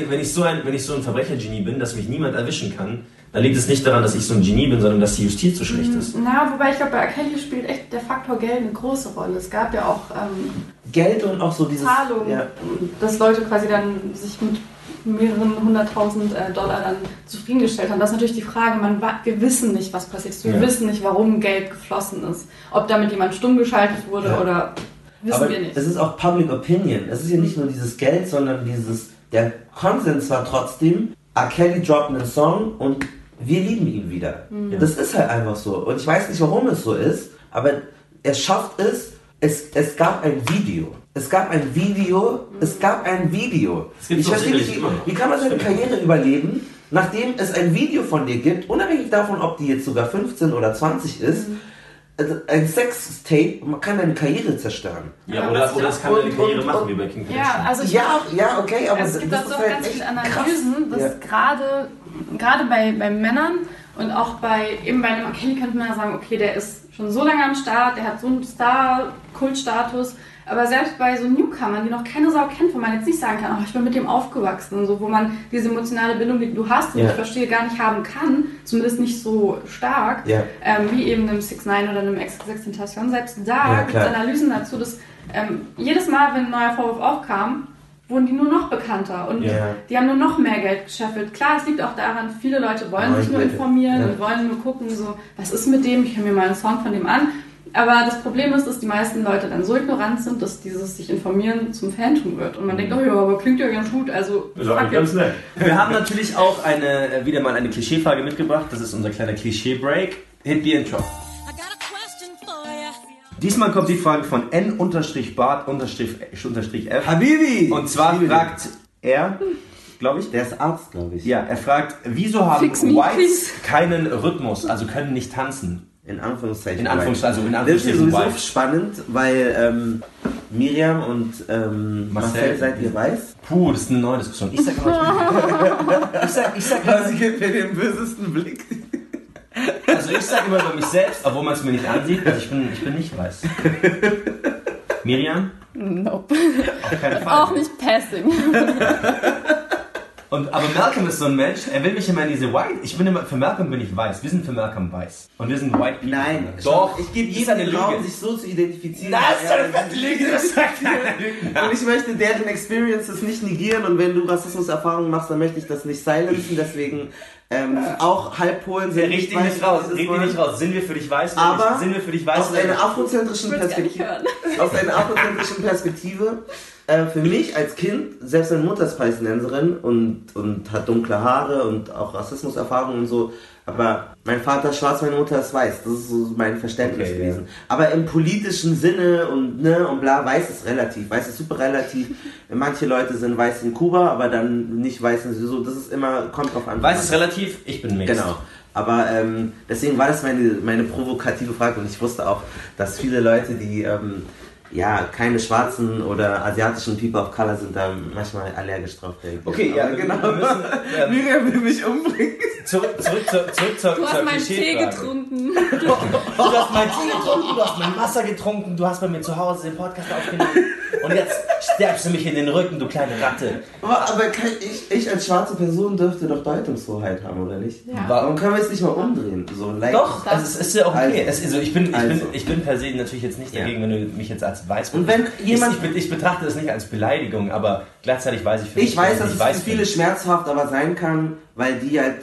ich, wenn ich so ein Verbrechergenie bin, dass mich niemand erwischen kann, dann liegt es nicht daran, dass ich so ein Genie bin, sondern dass die Justiz so schlecht ist. Na, wobei ich glaube, bei. Kelly spielt echt der Faktor Geld eine große Rolle. Es gab ja auch ähm, Geld und auch so dieses... Zahlungen, Ja. dass Leute quasi dann sich mit mehreren hunderttausend äh, Dollar dann zufriedengestellt haben. Das ist natürlich die Frage, man, wir wissen nicht, was passiert ist. Wir Ja. wissen nicht, warum Geld geflossen ist. Ob damit jemand stumm geschaltet wurde Ja. oder wissen Aber wir nicht. es ist auch Public Opinion. Es ist ja nicht nur dieses Geld, sondern dieses... Der Konsens war trotzdem, R. Kelly droppt einen Song und wir lieben ihn wieder. Das ist halt einfach so. Und ich weiß nicht, warum es so ist, aber er schafft es. Es, es gab ein Video. Es gab ein Video. Es gab ein Video. Das ich weiß nicht, wie, wie kann man seine Karriere überleben, nachdem es ein Video von dir gibt, unabhängig davon, ob die jetzt sogar 15 oder 20 ist. Also ein Sex-Tape, man kann deine Karriere zerstören. Ja, oder, oder es kann eine Und- Karriere und- machen, und- wie bei King ja, also ich Ja, ja, okay, aber es gibt das so halt ganz echt viele krass. Analysen, dass Ja. gerade gerade bei, bei Männern und auch bei eben bei einem. Kelly könnte man ja sagen, okay, der ist schon so lange am Start, der hat so einen Star-Kultstatus, aber selbst bei so Newcomern, die noch keine Sau kennt, wo man jetzt nicht sagen kann, oh, ich bin mit dem aufgewachsen und so, wo man diese emotionale Bindung, die du hast und Ja. ich verstehe, gar nicht haben kann, zumindest nicht so stark, Ja. ähm, wie eben einem 6 9 oder einem X-Tentation, selbst da Ja, gibt es. Analysen dazu, dass ähm, jedes Mal, wenn ein neuer Vorwurf aufkam, wurden die nur noch bekannter und Ja. die haben nur noch mehr Geld gescheffelt. Klar, es liegt auch daran, viele Leute wollen sich nur informieren Ja. und wollen nur gucken, so, was ist mit dem, ich höre mir mal einen Song von dem an. Aber das Problem ist, dass die meisten Leute dann so ignorant sind, dass dieses sich informieren zum Phantom wird. Und man denkt, oh ja, aber klingt ja ganz gut, also fuck it. nett. <laughs> Wir haben natürlich auch eine, äh, wieder mal eine Klischeefrage mitgebracht. Das ist unser kleiner Klischee-Break. Hit the Intro. Diesmal kommt die Frage von N-Bart-F. Habibi! Und zwar fragt er, glaube ich. Der ist Arzt, glaube ich. Ja, er fragt, wieso haben Fix me, Whites please. keinen Rhythmus, also können nicht tanzen? In Anführungszeichen. In Anführungszeichen, also in Das ist Anführungszeichen sowieso White. spannend, weil ähm, Miriam und ähm, Marcel. Marcel, seid ihr weiß? Puh, das ist eine neue Diskussion. Ich sag immer, <laughs> ich sag, ich sag immer, <laughs> Sie gibt mir den bösesten Blick. Also ich sag immer über mich selbst, obwohl man es mir nicht ansieht, also ich bin, ich bin nicht weiß. Miriam? Nope. Auf keinen Fall. Auch nicht passing. Und, aber Malcolm ist so ein Mensch, er will mich immer in diese White. Ich bin immer, für Malcolm bin ich weiß. Wir sind für Malcolm weiß. Und wir sind White People. Nein, doch. schon, ich gebe jedem eine den Raum, sich so zu identifizieren. Das ist eine fette Lüge, das sagt keiner. Und ich möchte deren Experiences nicht negieren und wenn du Rassismuserfahrungen machst, dann möchte ich das nicht silenzen, deswegen ähm, auch Halbpolen sind weiß, nicht raus, red nicht raus. Sind wir für dich weiß? Aber sind wir für dich weiß? aus einer afrozentrischen Perspektive, <laughs> aus einer afrozentrischen Perspektive, äh, für mich als Kind, selbst meine Mutter ist Palästinenserin und, und hat dunkle Haare und auch Rassismuserfahrungen und so, aber mein Vater ist schwarz, meine Mutter ist weiß. Das ist so mein Verständnis Okay, gewesen. Aber im politischen Sinne und ne und bla, weiß ist relativ. Weiß ist super relativ. <laughs> Manche Leute sind weiß in Kuba, aber dann nicht weiß in so. Das ist immer, kommt drauf an. Weiß ist relativ, ich bin mixed. Genau. Aber ähm, deswegen war das meine, meine provokative Frage und ich wusste auch, dass viele Leute, die ähm, ja keine schwarzen oder asiatischen People of Color sind, da manchmal allergisch drauf reagieren. Okay, ja, genau. wir müssen, ähm, <laughs> Miriam will mich umbringen. Zurück, zurück, zurück, zurück zur, Du zur hast meinen Tee getrunken. Du hast meinen Tee getrunken, du hast mein Wasser getrunken, du hast bei mir zu Hause den Podcast aufgenommen und jetzt sterbst du mich in den Rücken, du kleine Ratte. Aber, aber kann ich, ich als schwarze Person dürfte doch Deutungshoheit haben, oder nicht? Ja. Warum können wir es nicht mal umdrehen? So, like, Doch, also es ist ja auch okay. Also. Es, also ich, bin, ich, bin, Also. ich bin per se natürlich jetzt nicht Ja. dagegen, wenn du mich jetzt als weiß Und wenn ich, jemand- Ich, ich betrachte es nicht als Beleidigung, aber gleichzeitig weiß ich für Ich weiß, dass ich es für viele schmerzhaft aber sein kann, weil die halt,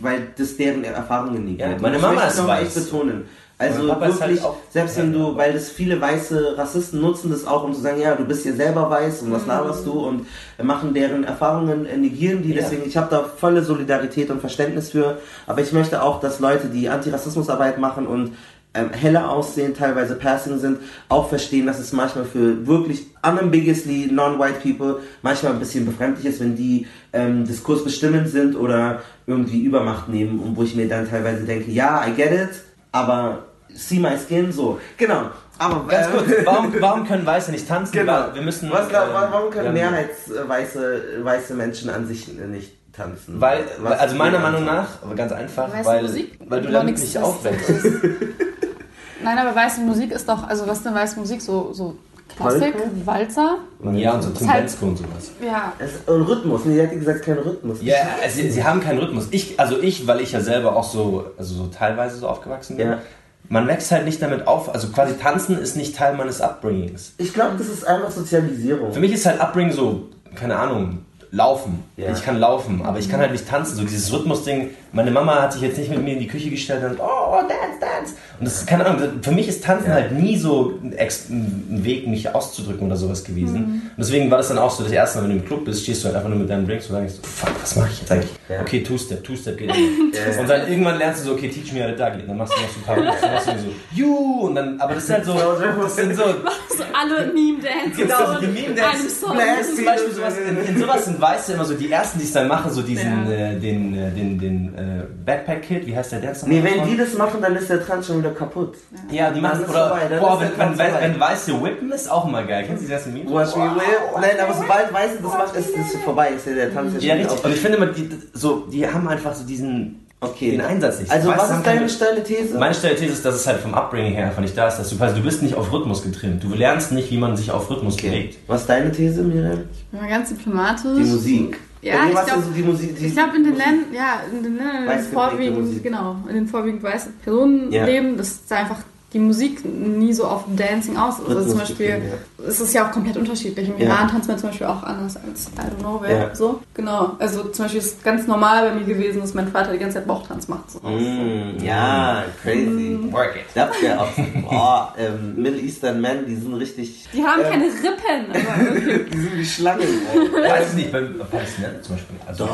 weil das deren Erfahrungen nie Ja, meine das Mama ich ist weiß. echt betonen. Also wirklich, halt selbst wenn du, weil das viele weiße Rassisten nutzen das auch, um zu sagen, ja, du bist ja selber weiß und was laberst du und machen deren Erfahrungen, negieren die. Ja. Deswegen, ich habe da volle Solidarität und Verständnis für. Aber ich möchte auch, dass Leute, die Antirassismusarbeit machen und ähm, heller aussehen, teilweise passing sind, auch verstehen, dass es manchmal für wirklich unambiguously non-white people manchmal ein bisschen befremdlich ist, wenn die ähm, diskursbestimmend sind oder irgendwie Übermacht nehmen und wo ich mir dann teilweise denke, ja, I get it, aber see my skin, so. Genau. Aber Ganz äh, kurz, warum, warum können Weiße nicht tanzen? Genau. Wir müssen, Was glaub, äh, warum können wir haben- mehrheitsweiße weiße Menschen an sich äh, nicht tanzen? Weil, Was also meiner? Meinung nach, aber ganz einfach, weil, weil du damit nichts nicht aufwächst. <laughs> Nein, aber weiße Musik ist doch, also was ist denn weiße Musik? So, so Klassik, Polka? Walzer? Ja, und so halt- Tendensko und sowas. Ja. Es ist ein Rhythmus, nee, die hat gesagt, kein Rhythmus. Ja, also sie, sie haben keinen Rhythmus. Ich, also ich, weil ich ja selber auch so, also so teilweise so aufgewachsen bin. Ja. Man wächst halt nicht damit auf, also quasi tanzen ist nicht Teil meines Upbringings. Ich glaube, das ist einfach Sozialisierung. Für mich ist halt Upbringing so, keine Ahnung, laufen. Ja. Ich kann laufen, aber ich kann halt nicht tanzen. So dieses Rhythmusding. Meine Mama hat sich jetzt nicht mit mir in die Küche gestellt und oh, dance, dance. Und das ist keine Ahnung. Für mich ist Tanzen Ja. halt nie so ein, Weg, mich auszudrücken oder sowas gewesen. Mhm. Und deswegen war das dann auch so das erste Mal, wenn du im Club bist, stehst du halt einfach nur mit deinen Drinks und denkst, so, fuck, was mache ich jetzt eigentlich? Ja. Okay, Two-Step, Two-Step geht. <laughs> Und dann irgendwann lernst du so, okay, teach me how to duggy. Dann machst du noch so ein paar Moves, dann machst du so, <laughs> you, und dann, aber das ist halt so, das sind so, So <laughs> alle Meme-Dance. Genau, so die Meme-Dance. Zum Beispiel sowas, in, in sowas sind Weiße immer so die ersten, die es dann machen, so diesen, Ja. äh, den, äh, den, den äh, Backpack-Kid, wie heißt der Dance Nee, wenn die das machen, dann ist der Trans schon wieder kaputt. Ja, die machen, ist oder, vorbei, dann boah, wenn, wenn, wenn, wenn Weiße whippen, ist auch immer geil. Kennst du die ganzen Memes? Watch me whip. Nein, aber sobald Weiße das macht, ist es vorbei. Ist ja der Tanz Ja, ja schon richtig. Und ich finde immer, die, so, die haben einfach so diesen, Okay. den Einsatz nicht. Also, was ist deine steile These? Meine steile These ist, dass es halt vom Upbringing her einfach nicht da ist, dass du quasi, du bist nicht auf Rhythmus getrimmt. Du lernst nicht, wie man sich auf Rhythmus Okay. bewegt. Was ist deine These, Miriam? Bin mal ganz diplomatisch. Die Musik. Ja, ich war's glaub- so die Musik. Die Ich glaube in den. Ländern, ja, in den Ländern, in den vorwiegend, genau, in den vorwiegend weißen Personen Ja. leben, dass da einfach die Musik nie so auf Dancing aus ist. Also zum Beispiel, getrieben, es ist ja auch komplett unterschiedlich. Im Ja. Iran tanzt man zum Beispiel auch anders als I don't know wer. Ja. So, genau. Also zum Beispiel ist ganz normal bei mir gewesen, dass mein Vater die ganze Zeit Bauchtanz macht. So. Mm, ja, crazy. Work it. Das ja auch. Boah, ähm, Middle Eastern Men, die sind richtig. Die haben ähm, keine Rippen, aber <laughs> okay. Die sind wie Schlangen. Weiß ich nicht, bei Palästinensern zum Beispiel. Also,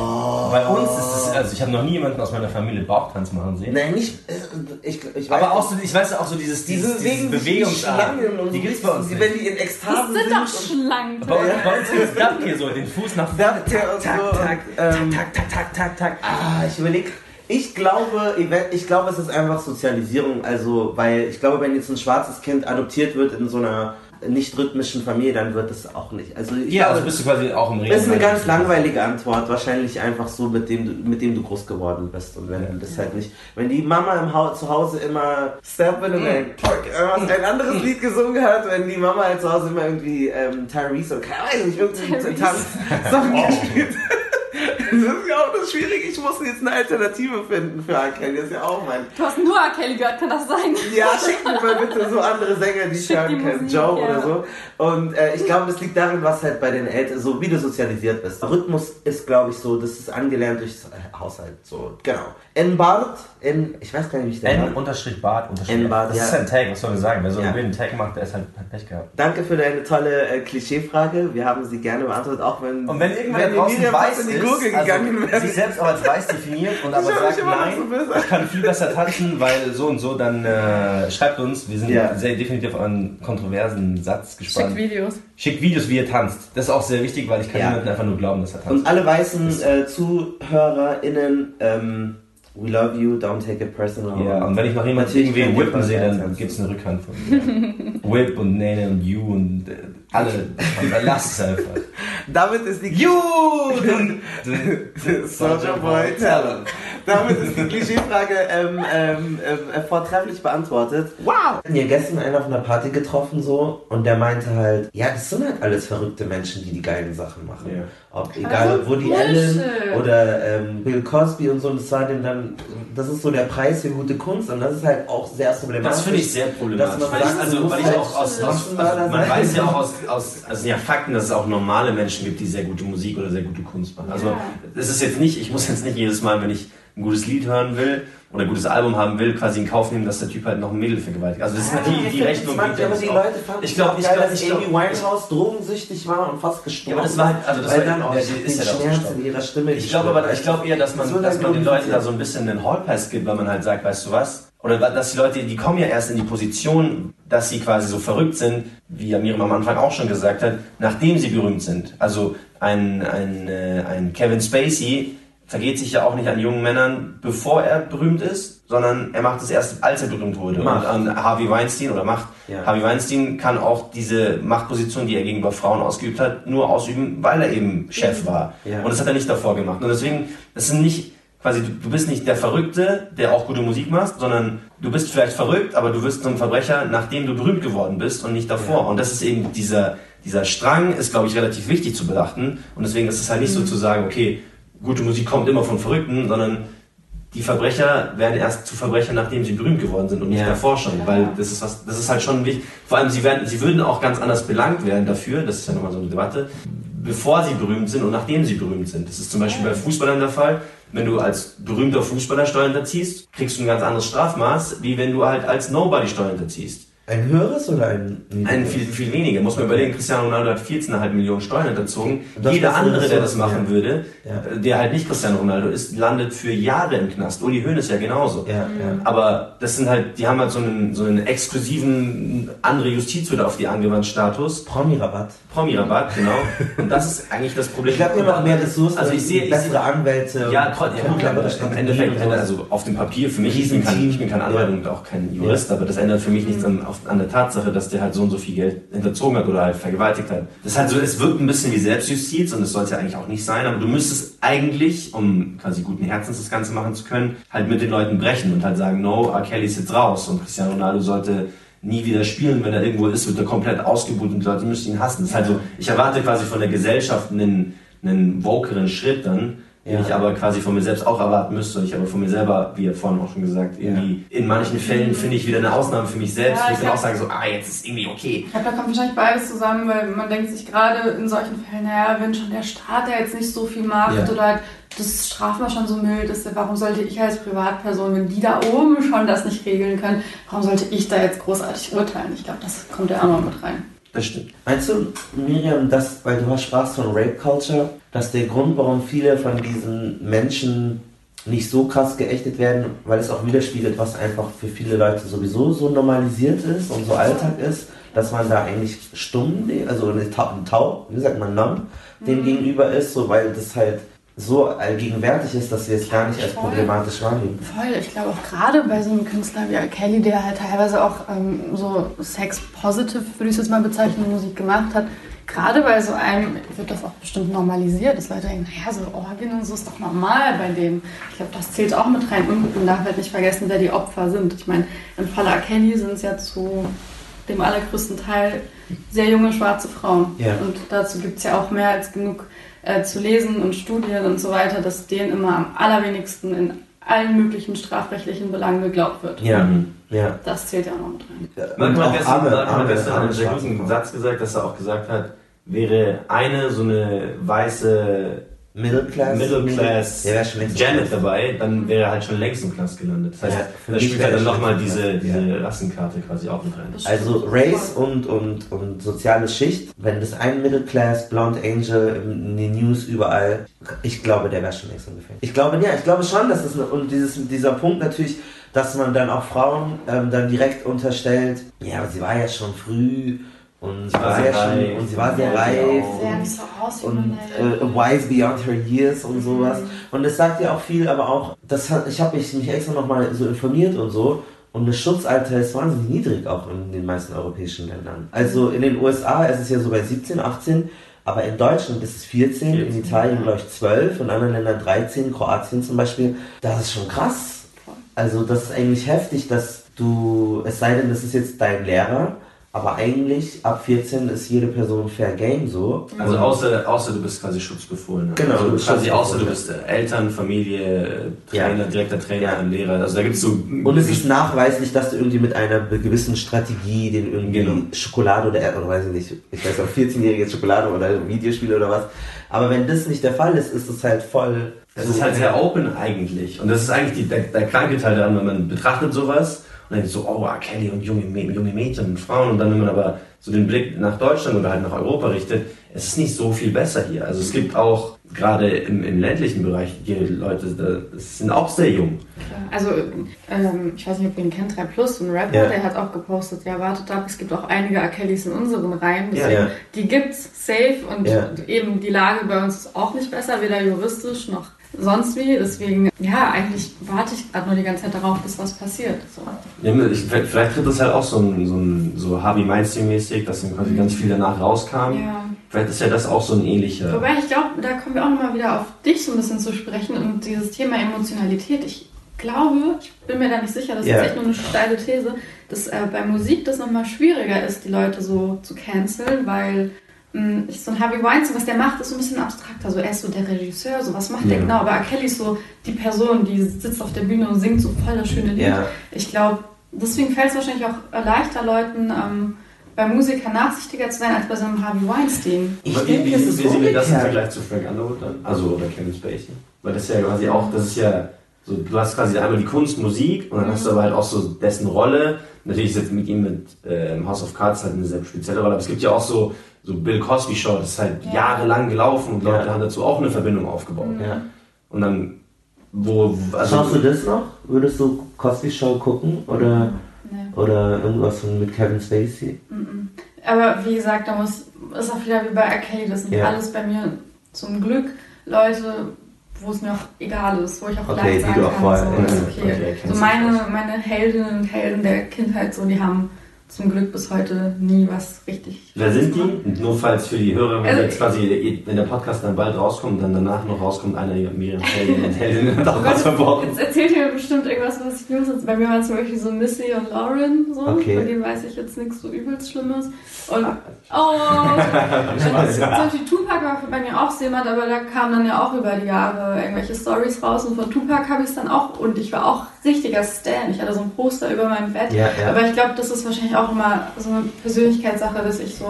bei uns ist es, also ich habe noch nie jemanden aus meiner Familie Bauchtanz machen sehen. Nein, nicht. äh, Ich, ich weiß Aber auch so, ich weiß auch so Die dieses, dieses Bewegungsarten. Schlangen und Die so gibt's bei uns die, nicht. Wenn die in Das Ekstase sind doch und Schlangen. Bei uns, bei uns ist das hier so, den Fuß nach vorne. So. tak, ähm, tak, tak, tak, tak, tak. Ah, ich überlege. Ich glaube, ich glaube, es ist einfach Sozialisierung. Also, weil ich glaube, wenn jetzt ein schwarzes Kind adoptiert wird in so einer nicht rhythmischen Familie, dann wird es auch nicht. Also ich Ja, glaube, also bist du quasi auch im Reden. das ist eine ganz langweilige Antwort. Wahrscheinlich einfach so, mit dem, du, mit dem du groß geworden bist. Und wenn du das halt nicht. Wenn die Mama im Haus zu Hause immer Step in Mhm. and Park, irgendwas, ein anderes Lied gesungen hat, wenn die Mama halt zu Hause immer irgendwie ähm, Tyrese oder keine Ahnung, irgendwie Tanz Sachen gespielt hat. Das ist ja auch das Schwierige. Ich muss jetzt eine Alternative finden für R. Kelly. Das ist ja auch mein. Du hast nur R. Kelly gehört, kann das sein? Ja, schick mir mal bitte so andere Sänger, die ich hören kann. Joe ja. oder so. Und äh, ich glaube, das liegt daran, was halt bei den Eltern, so wie du sozialisiert bist. Der Rhythmus ist, glaube ich, so, das ist angelernt durchs Haushalt. So, genau. In Bart, in, ich weiß gar nicht, wie ich den N unterstrich Bart unterstrich. N-Bart, das ja. ist ein Tag, was soll man sagen? Wer so Ja. einen wilden Tag macht, der ist halt hat Pech gehabt. Danke für deine tolle äh, Klischeefrage. Wir haben sie gerne beantwortet, auch wenn, Und wenn irgendwer wenn draußen weiß in die ist, Gurgel gegangen also, wäre. sich selbst auch als weiß definiert und aber sagt, nein, so ich kann viel besser tanzen, weil so und so, dann äh, schreibt uns. Wir sind Ja. sehr definitiv an einen kontroversen Satz gespannt. Videos. Schickt Videos, wie ihr tanzt. Das ist auch sehr wichtig, weil ich kann Ja. niemanden einfach nur glauben, dass er tanzt. Und alle weißen äh, ZuhörerInnen, ähm, we love you, don't take it personal. Ja, und wenn ich noch jemanden irgendwie whippen sehe, dann gibt es eine Rückhand von mir. <laughs> Whip und Nene und You und äh, alle. Und dann lasst es einfach. <laughs> Damit ist die <laughs> You! Soldier Boy Talent. Damit ist die Klischeefrage ähm, ähm, äh, vortrefflich beantwortet. Wow! Wir haben gestern einen auf einer Party getroffen so und der meinte halt, ja, das sind halt alles verrückte Menschen, die die geilen Sachen machen. Ja. Ob egal Also ob Woody Bullshit. Allen oder ähm, Bill Cosby und so, das war dem dann, das ist so der Preis für gute Kunst und das ist halt auch sehr problematisch. Das finde ich sehr problematisch. Dass man Weil ich, sagt, also, du weil ich auch aus, halt aus also man weiß ja auch aus, aus also ja Fakten, dass es auch normale Menschen gibt, die sehr gute Musik oder sehr gute Kunst machen. Also es ist jetzt nicht, ich muss jetzt nicht jedes Mal, wenn ich ein gutes Lied hören will oder ein gutes Album haben will, quasi in Kauf nehmen, dass der Typ halt noch ein Mädel vergewaltigt. Also das ist natürlich die Rechnung. Manche, geht aber die Leute fanden ich glaube, ich glaube, dass ich Amy Winehouse drogensüchtig war und fast gestorben. Ja, aber das war halt- also das war- dann auch ja, die die ist ja Schmerzen gestorben. ihrer Stimme. Ich glaube aber, ich glaube eher, dass man, dass halt man den Leuten da so ein bisschen einen Hallpass gibt, weil man halt sagt, weißt du was? Oder dass die Leute, die kommen ja erst in die Position, dass sie quasi so verrückt sind, wie ja Miriam am Anfang auch schon gesagt hat, nachdem sie berühmt sind. Also ein, ein, äh, ein Kevin Spacey vergeht sich ja auch nicht an jungen Männern, bevor er berühmt ist, sondern er macht es erst, als er berühmt wurde. Macht. Und an Harvey Weinstein oder macht, Ja. Harvey Weinstein kann auch diese Machtposition, die er gegenüber Frauen ausgeübt hat, nur ausüben, weil er eben Chef war. Ja. Und das hat er nicht davor gemacht. Und deswegen, das sind nicht, quasi, du, bist nicht der Verrückte, der auch gute Musik macht, sondern du bist vielleicht verrückt, aber du wirst zum Verbrecher, nachdem du berühmt geworden bist und nicht davor. Ja. Und das ist eben dieser, dieser Strang ist, glaube ich, relativ wichtig zu beachten. Und deswegen ist es halt nicht so zu sagen, okay, gute Musik kommt immer von Verrückten, sondern die Verbrecher werden erst zu Verbrechern, nachdem sie berühmt geworden sind und nicht Ja. davor schon, weil das ist was, das ist halt schon wichtig. Vor allem, sie werden, sie würden auch ganz anders belangt werden dafür, das ist ja nochmal so eine Debatte, bevor sie berühmt sind und nachdem sie berühmt sind. Das ist zum Beispiel bei Fußballern der Fall. Wenn du als berühmter Fußballer Steuern hinterziehst, kriegst du ein ganz anderes Strafmaß, wie wenn du halt als Nobody Steuern hinterziehst. Ein höheres oder ein Ein viel, viel weniger. Muss man überlegen, Cristiano Ronaldo hat 14,5 Millionen Steuern hinterzogen. Das Jeder andere, der das machen ja. würde, Ja. der halt nicht Cristiano Ronaldo ist, landet für Jahre im Knast. Uli Hoeneß ja genauso. Ja. Aber das sind halt, die haben halt so einen, so einen exklusiven, andere Justiz wird auf die angewandt Status. Promi-Rabatt. Promi-Rabatt, genau. Und das ist eigentlich das Problem. Ich glaube, macht mehr Ressourcen, Also ich sehe, ich bessere sehe Anwälte. ja, trotzdem, ja, aber im Strategien Endeffekt, also auf dem Papier, für mich, ich bin kein, ich bin kein Anwalt und auch kein Jurist, aber das ändert für mich nichts an, auf, an der Tatsache, dass der halt so und so viel Geld hinterzogen hat oder halt vergewaltigt hat. Das ist halt so, es wirkt ein bisschen wie Selbstjustiz und das sollte ja eigentlich auch nicht sein, aber du müsstest eigentlich, um quasi guten Herzens das Ganze machen zu können, halt mit den Leuten brechen und halt sagen, no, R. Kelly ist jetzt raus und Cristiano Ronaldo sollte nie wieder spielen, wenn er irgendwo ist, wird er komplett ausgebucht und die Leute müssen ihn hassen. Das ist halt so, ich erwarte quasi von der Gesellschaft einen, einen wokeren Schritt dann, den Ja. ich aber quasi von mir selbst auch erwarten müsste. Und ich aber von mir selber, wie ihr vorhin auch schon gesagt, irgendwie in manchen Fällen finde ich wieder eine Ausnahme für mich selbst, Ja, wo ich dann auch sage so, ah, jetzt ist irgendwie okay. Ich glaube, da kommt wahrscheinlich beides zusammen, weil man denkt sich gerade in solchen Fällen, naja, wenn schon der Staat ja jetzt nicht so viel macht Ja. oder halt das Strafmaß schon so mild ist, warum sollte ich als Privatperson, wenn die da oben schon das nicht regeln können, warum sollte ich da jetzt großartig urteilen? Ich glaube, das kommt ja auch noch mit rein. Das stimmt. Meinst du, Miriam, dass, weil du hast sprachst von Rape Culture, dass der Grund, warum viele von diesen Menschen nicht so krass geächtet werden, weil es auch widerspiegelt, was einfach für viele Leute sowieso so normalisiert ist und so Alltag ist, dass man da eigentlich stumm, also eine Tau, Tau wie sagt man, numb, dem Mhm. gegenüber ist, so weil das halt so allgegenwärtig ist, dass wir es gar nicht als Voll. problematisch wahrnehmen. Voll, ich glaube auch gerade bei so einem Künstler wie R. Kelly, der halt teilweise auch ähm, so sex-positive, würde ich es jetzt mal bezeichnen, Musik gemacht hat, gerade bei so einem wird das auch bestimmt normalisiert, dass Leute denken, naja, so Orgien und so ist doch normal bei dem. Ich glaube, das zählt auch mit rein und man darf halt nicht vergessen, wer die Opfer sind. Ich meine, im Falle R. Kelly sind es ja zu dem allergrößten Teil sehr junge schwarze Frauen. Ja. Und dazu gibt es ja auch mehr als genug äh, zu lesen und Studien und so weiter, dass denen immer am allerwenigsten in allen möglichen strafrechtlichen Belangen geglaubt wird. Ja, Mhm. ja. Das zählt ja auch noch mit rein. Hat gestern, arme- Martin hat arme- gestern arme einen sehr guten. Satz gesagt, dass er auch gesagt hat, wäre eine so eine weiße Middle Class. Middle Class Ja, wär schon längst Janet dabei, dann wäre er halt schon längst im Knast gelandet. Das heißt, Ja, da spielt halt dann er nochmal diese, diese Rassenkarte quasi auch mit rein. Also Race und, und, und soziale Schicht, wenn das ein Middle Class, Blonde Angel in den News überall, ich glaube, der wäre schon längst im Gefängnis. Ich glaube, ja, ich glaube schon, dass das, eine, und dieses, dieser Punkt natürlich, dass man dann auch Frauen ähm, dann direkt unterstellt, ja, aber sie war ja schon früh und sie war sehr reif. schon, und sie war sehr reif. Und- und äh, wise beyond her years und sowas. Und es sagt ja auch viel, aber auch, das hat, ich habe mich, mich extra nochmal so informiert und so. Und das Schutzalter ist wahnsinnig niedrig auch in den meisten europäischen Ländern. Also in den USA ist es ja so bei 17, 18, aber in Deutschland ist es 14, in 14, Italien glaube ich 12, in anderen Ländern 13, Kroatien zum Beispiel. Das ist schon krass. Also das ist eigentlich heftig, dass du, es sei denn, das ist jetzt dein Lehrer, aber eigentlich ab 14 ist jede Person fair game so. Also außer, außer du bist quasi Schutzbefohlener. Genau, also du bist quasi außer du bist äh, Eltern, Familie, Trainer, Ja. direkter Trainer, Ja. Lehrer. Also da gibt es so. Und es ist nachweislich, dass du irgendwie mit einer gewissen Strategie den irgendwie Genau. Schokolade oder, oder weiß ich nicht, ich weiß auch 14-jährige Schokolade oder Videospiele oder was. Aber wenn das nicht der Fall ist, ist es halt voll. Es ist halt sehr open eigentlich. Und das ist eigentlich die, der, der kranke Teil daran, wenn man betrachtet sowas und denkt so, oh, R. Kelly und junge, junge Mädchen und Frauen. Und dann, wenn man aber so den Blick nach Deutschland oder halt nach Europa richtet, es ist nicht so viel besser hier. Also es gibt auch, gerade im, im ländlichen Bereich, die Leute, da, das sind auch sehr jung. Also, ähm, ich weiß nicht, ob ihr ihn kennt, 3 Plus, ein Rapper, Ja. der hat auch gepostet, ja, wartet ab, es gibt auch einige R. Kellys in unseren Reihen. Ja, Deswegen, ja. Die gibt's safe und Ja. eben die Lage bei uns ist auch nicht besser, weder juristisch noch sonst wie. Deswegen, ja, eigentlich warte ich gerade nur die ganze Zeit darauf, bis was passiert. So. Ja, ich, vielleicht tritt das halt auch so ein, so ein so Harvey Weinstein-mäßig, dass dann quasi ganz viel danach rauskam. Ja. Vielleicht ist ja das auch so ein ähnlicher. Wobei ich glaube, da kommen wir auch nochmal wieder auf dich so ein bisschen zu sprechen und dieses Thema Emotionalität. Ich glaube, ich bin mir da nicht sicher, das Ja. ist echt nur eine steile These, dass äh, bei Musik das nochmal schwieriger ist, die Leute so zu canceln, weil so ein Harvey Weinstein, was der macht, ist so ein bisschen abstrakter. So, er ist so der Regisseur, so was macht der Ja. genau? Aber R. Kelly ist so die Person, die sitzt auf der Bühne und singt so voll das schöne Lied. Ja. Ich glaube, deswegen fällt es wahrscheinlich auch äh, leichter Leuten, ähm, bei Musikern nachsichtiger zu sein, als bei so einem Harvey Weinstein. Ich Aber denke, wie, es wie, ist wie sehen wir das im. Vergleich zu Frank Underwood dann? Also oder Kevin Spacey? Weil das ist ja quasi auch, das ist ja so, du hast quasi einmal die Kunst, Musik und dann hast du aber halt auch so dessen Rolle. Natürlich ist jetzt mit ihm mit ähm, House of Cards halt eine sehr spezielle Rolle, aber es gibt ja auch so, so Bill Cosby Show, das ist halt Ja. jahrelang gelaufen und Leute Ja. haben dazu auch eine Verbindung aufgebaut. Ja. Und dann, wo, also, Schaust du das noch? Würdest du Cosby Show gucken oder, Nee. oder irgendwas mit Kevin Spacey? Mhm. Aber wie gesagt, da muss, ist auch wieder wie bei. Kelly, das sind Ja. alles bei mir zum Glück Leute, wo es mir auch egal ist, wo ich auch Okay, die sagen kann, so, ist okay, okay. so meine, meine Heldinnen und Helden der Kindheit, so, die haben zum Glück bis heute nie was richtig wer sind die? Nur falls für die Hörer, wenn Also- jetzt quasi, wenn der Podcast dann bald rauskommt, dann danach noch rauskommt, einer ihrer mehreren Heldinnen und Heldinnen hat auch Oh was verbrochen. Jetzt erzählt ihr mir bestimmt irgendwas, was ich nicht muss. Bei mir waren zum Beispiel so Missy und Lauren, so. Okay. Bei denen weiß ich jetzt nichts so übelst Schlimmes. Und, oh, <laughs> und zum Beispiel Tupac war bei mir auch so jemand, aber da kamen dann ja auch über die Jahre irgendwelche Stories raus und von Tupac habe ich es dann auch und ich war auch richtiger Stan. Ich hatte so ein Poster über meinem Bett. Ja, ja. Aber ich glaube, das ist wahrscheinlich auch immer so eine Persönlichkeitssache, dass ich so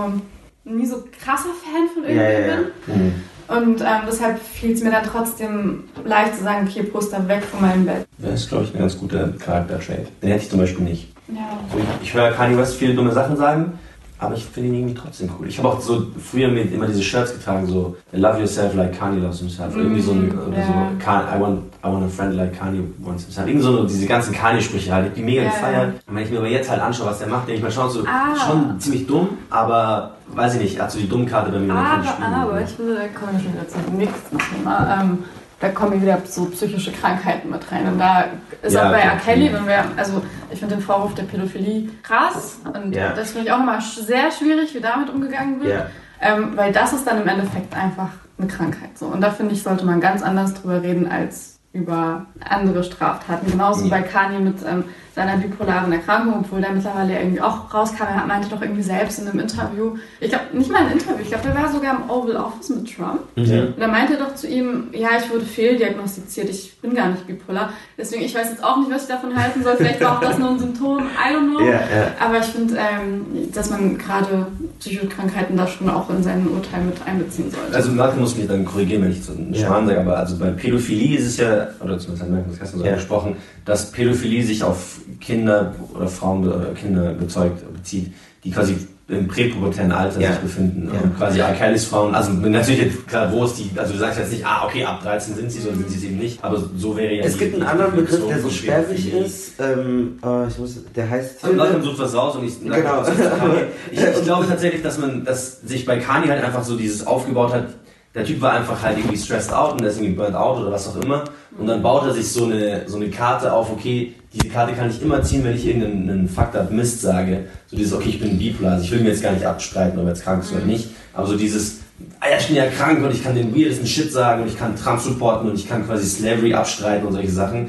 nie so krasser Fan von Ja, irgendwem ja, ja. bin. Mhm. Und ähm, deshalb fiel es mir dann trotzdem leicht zu sagen, okay, Poster weg von meinem Bett. Das ist, glaube ich, ein ganz guter Charakter-Trait. Den hätte ich zum Beispiel nicht. Ja. So, ich, ich höre Kanye West viele dumme Sachen sagen, aber ich finde ihn irgendwie trotzdem cool. Ich habe auch so früher mit immer diese Shirts getragen, so Love yourself like Kanye loves himself. Irgendwie so, ein, oder ja. so I, want, I want a friend like Kanye wants himself. Irgendwie so diese ganzen Kanye-Sprüche halt. Ich hab die mega Ja, gefeiert. Und wenn ich mir aber jetzt halt anschaue, was der macht, denke ich mal schon so, Ah. schon ziemlich dumm, aber weiß ich nicht, er hat so die Dummkarte bei mir. ich Aber, aber, ich finde, da kommen wir schon wieder zum Thema. Ähm, da kommen wieder so psychische Krankheiten mit rein. Und da ist Ja, auch bei. R. Kelly, wenn wir, also ich finde den Vorwurf der Pädophilie krass. Und Ja. das finde ich auch immer sehr schwierig, wie damit umgegangen wird. Ja. Ähm, weil das ist dann im Endeffekt einfach eine Krankheit. So. Und da finde ich, sollte man ganz anders drüber reden als über andere Straftaten. Genauso bei Kanye mit ähm, seiner bipolaren Erkrankung, obwohl da mittlerweile irgendwie auch rauskam, er meinte doch irgendwie selbst in einem Interview, ich glaube, nicht mal ein Interview, ich glaube, der war sogar im Oval Office mit Trump. Ja. Und da meinte er doch zu ihm, ja, ich wurde fehldiagnostiziert, ich bin gar nicht bipolar. Deswegen, ich weiß jetzt auch nicht, was ich davon halten soll. Vielleicht war auch das nur ein Symptom, I don't know. Ja, ja. Aber ich finde, ähm, dass man gerade psychische Krankheiten da schon auch in seinen Urteilen mit einbeziehen sollte. Also Malcolm muss mich dann korrigieren, wenn ich so einen Ja. Schmarrn sage, aber also bei Pädophilie ist es ja, oder zumindest hat Malcolm das gestern so Ja. angesprochen, dass Pädophilie sich auf Kinder oder Frauen oder Kinder bezeugt, bezieht, die quasi im präpubertären Alter Ja. sich befinden Ja. und quasi. Kellys Frauen, also natürlich jetzt klar, wo ist die, also du sagst jetzt nicht, ah okay, ab 13 sind sie so, sind sie es eben nicht, aber so wäre ja Es gibt einen anderen Begriff, der so Definition von sperrig ist. Ähm, äh, ich muss, der heißt. Also Malcolm sucht was raus und ich, Genau. <laughs> ich, ich glaube tatsächlich, dass man, dass sich bei Kanye halt einfach so dieses aufgebaut hat. Der Typ war einfach halt irgendwie stressed out und der irgendwie burnt out oder was auch immer. Und dann baut er sich so eine, so eine Karte auf, okay, diese Karte kann ich immer ziehen, wenn ich irgendeinen einen fucked up Mist sage. So dieses, okay, ich bin bipolar. Also ich will mir jetzt gar nicht abstreiten, ob er jetzt krank ist oder nicht. Aber so dieses, ah ja, ich bin ja krank und ich kann den weirdesten Shit sagen und ich kann Trump supporten und ich kann quasi Slavery abstreiten und solche Sachen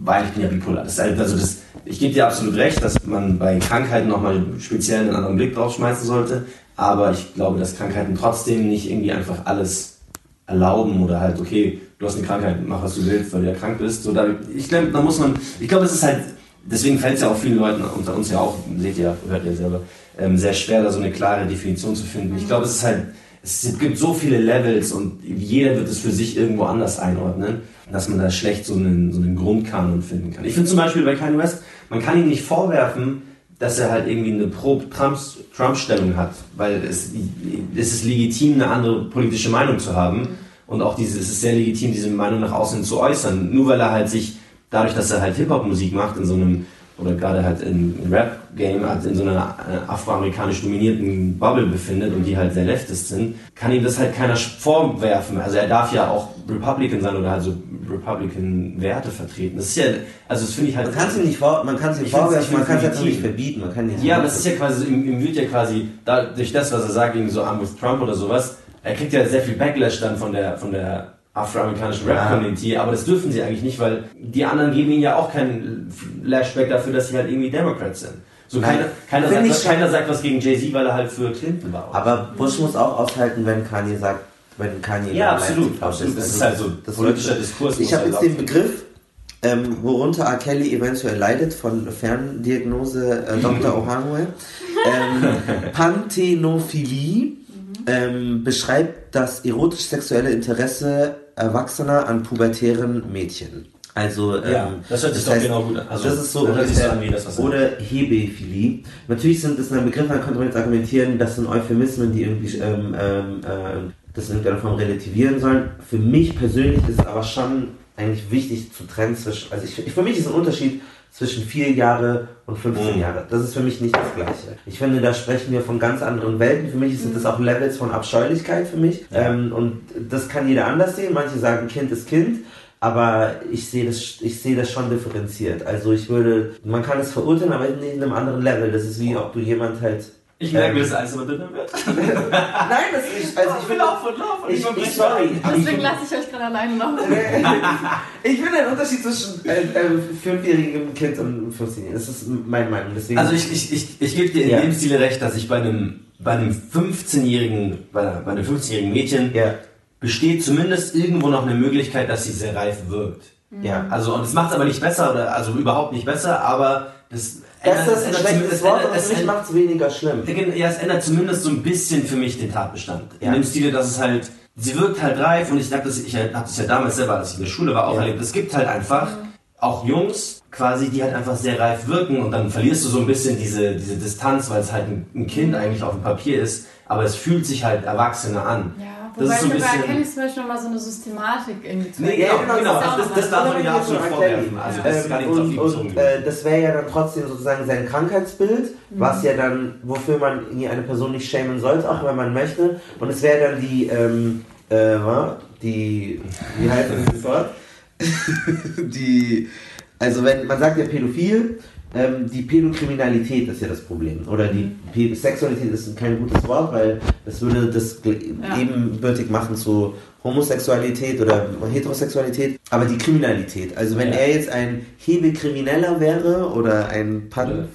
weil ich bin ja bipolar. Das halt, also das, ich gebe dir absolut recht, dass man bei Krankheiten nochmal speziell einen anderen Blick drauf schmeißen sollte. Aber ich glaube, dass Krankheiten trotzdem nicht irgendwie einfach alles erlauben oder halt, okay, du hast eine Krankheit, mach was du willst, weil du ja krank bist. So, da, ich glaube, da muss man, ich glaube, es ist halt, deswegen fällt es ja auch vielen Leuten, unter uns ja auch, seht ihr, hört ihr selber, ähm, sehr schwer, da so eine klare Definition zu finden. Ich glaube, es ist halt, es gibt so viele Levels und jeder wird es für sich irgendwo anders einordnen, dass man da schlecht so einen, so einen Grundkanon finden kann. Ich finde zum Beispiel bei Kanye West, man kann ihm nicht vorwerfen, dass er halt irgendwie eine Pro-Trump-Stellung hat, weil es, es ist legitim, eine andere politische Meinung zu haben und auch diese, es ist sehr legitim, diese Meinung nach außen zu äußern. Nur weil er halt sich, dadurch, dass er halt Hip-Hop-Musik macht, in so einem oder gerade halt im Rap-Game halt in so einer äh, afroamerikanisch dominierten Bubble befindet und die halt sehr leftist sind, kann ihm das halt keiner vorwerfen. Also er darf ja auch Republican sein oder halt so Republican-Werte vertreten. Das ist ja, also das finde ich halt... Man kann es ihm nicht man kann es ihm vorwerfen, man kann es halt nicht legitim. verbieten. Man kann Ja, aber das ist ja quasi, ihm, ihm wird ja quasi, da, durch das, was er sagt, gegen so I'm with Trump oder sowas, er kriegt ja sehr viel Backlash dann von der, von der afroamerikanischen Rap-Community, aber das dürfen sie eigentlich nicht, weil die anderen geben ihnen ja auch keinen Flashback dafür, dass sie halt irgendwie Democrats sind. So keiner, keiner, sagt, was, keiner sagt was gegen Jay-Z, weil er halt für Clinton war. Aber Bush muss auch aushalten, wenn Kanye sagt, wenn Kanye ja, absolut, absolut. Das ist halt so das politischer Diskurs. Ich habe jetzt den. Begriff, ähm, worunter R. Kelly eventuell leidet, von Ferndiagnose äh, Dr. <laughs> Ohanwe. Ähm, Panthenophilie ähm, beschreibt das erotisch-sexuelle Interesse Erwachsener an pubertären Mädchen. Also, ähm, Ja, das hört sich doch genau gut an. Also, das ist so das ungefähr- das, er- oder Hebephilie. Natürlich sind es dann Begriffe, dann könnte man jetzt argumentieren, das sind Euphemismen, die irgendwie ähm, ähm, äh, das in irgendeiner Form relativieren sollen. Für mich persönlich ist es aber schon eigentlich wichtig zu trennen zwischen, also ich, für mich ist ein Unterschied zwischen vier Jahre und 15 Mhm. Jahre. Das ist für mich nicht das Gleiche. Ich finde, da sprechen wir von ganz anderen Welten. Für mich sind das auch Levels von Abscheulichkeit für mich. Ja. Ähm, und das kann jeder anders sehen. Manche sagen, Kind ist Kind. Aber ich sehe das, ich sehe das schon differenziert. Also ich würde, man kann es verurteilen, aber nicht in einem anderen Level. Das ist wie, ob du jemand halt. Ich merke ähm, mir, dass alles immer dünner wird. <laughs> Nein, das ist nicht. Also ich finde, Lauf und lauf und ich, ich ich, sorry. Deswegen lasse ich euch gerade alleine noch. <laughs> ich finde einen Unterschied zwischen äh, äh, fünfjährigem Kind und 15 Das ist meine Meinung. Deswegen. Also ich, ich, ich, ich gebe dir in Ja. dem Stile recht, dass ich bei einem, bei einem 15-jährigen, bei, einer- bei einem 15-jährigen Mädchen ja, besteht zumindest irgendwo noch eine Möglichkeit, dass sie sehr reif wirkt. ja. Also, und das macht es aber nicht besser, oder, also überhaupt nicht besser, aber das Das ist ein schlechtes Wort, es für mich macht es weniger schlimm. ja, es ändert zumindest so ein bisschen für mich den Tatbestand. Ja. In dem Stile, dass es halt, sie wirkt halt reif und ich habe das, ich habe das ja damals selber, als ich in der Schule war, auch Ja. erlebt. Es gibt halt einfach auch Jungs, quasi, die halt einfach sehr reif wirken und dann verlierst du so ein bisschen diese, diese Distanz, weil es halt ein, ein Kind eigentlich auf dem Papier ist, aber es fühlt sich halt erwachsener an. Ja, Das wobei ist so ein ich bei bisschen- Kelly zum Beispiel nochmal so eine Systematik irgendwie zu Nee, erkennen. genau, genau. Das, das was darf man ja absolut vorwerfen. Also das ist gar nicht Ähm, und und äh, das wäre ja dann trotzdem sozusagen sein Krankheitsbild, was ja dann, wofür man eine Person nicht schämen sollte, auch wenn man möchte. Und es wäre dann die, ähm, äh, die, wie heißt das Wort? <laughs> die, also wenn, man sagt ja pädophil, ähm, die Pädokriminalität ist ja das Problem. Oder die Pä Sexualität ist kein gutes Wort, weil das würde das Ja. ebenbürtig machen zu Homosexualität oder Heterosexualität. Aber die Kriminalität, also wenn Ja. er jetzt ein Hebekrimineller wäre oder ein Pan.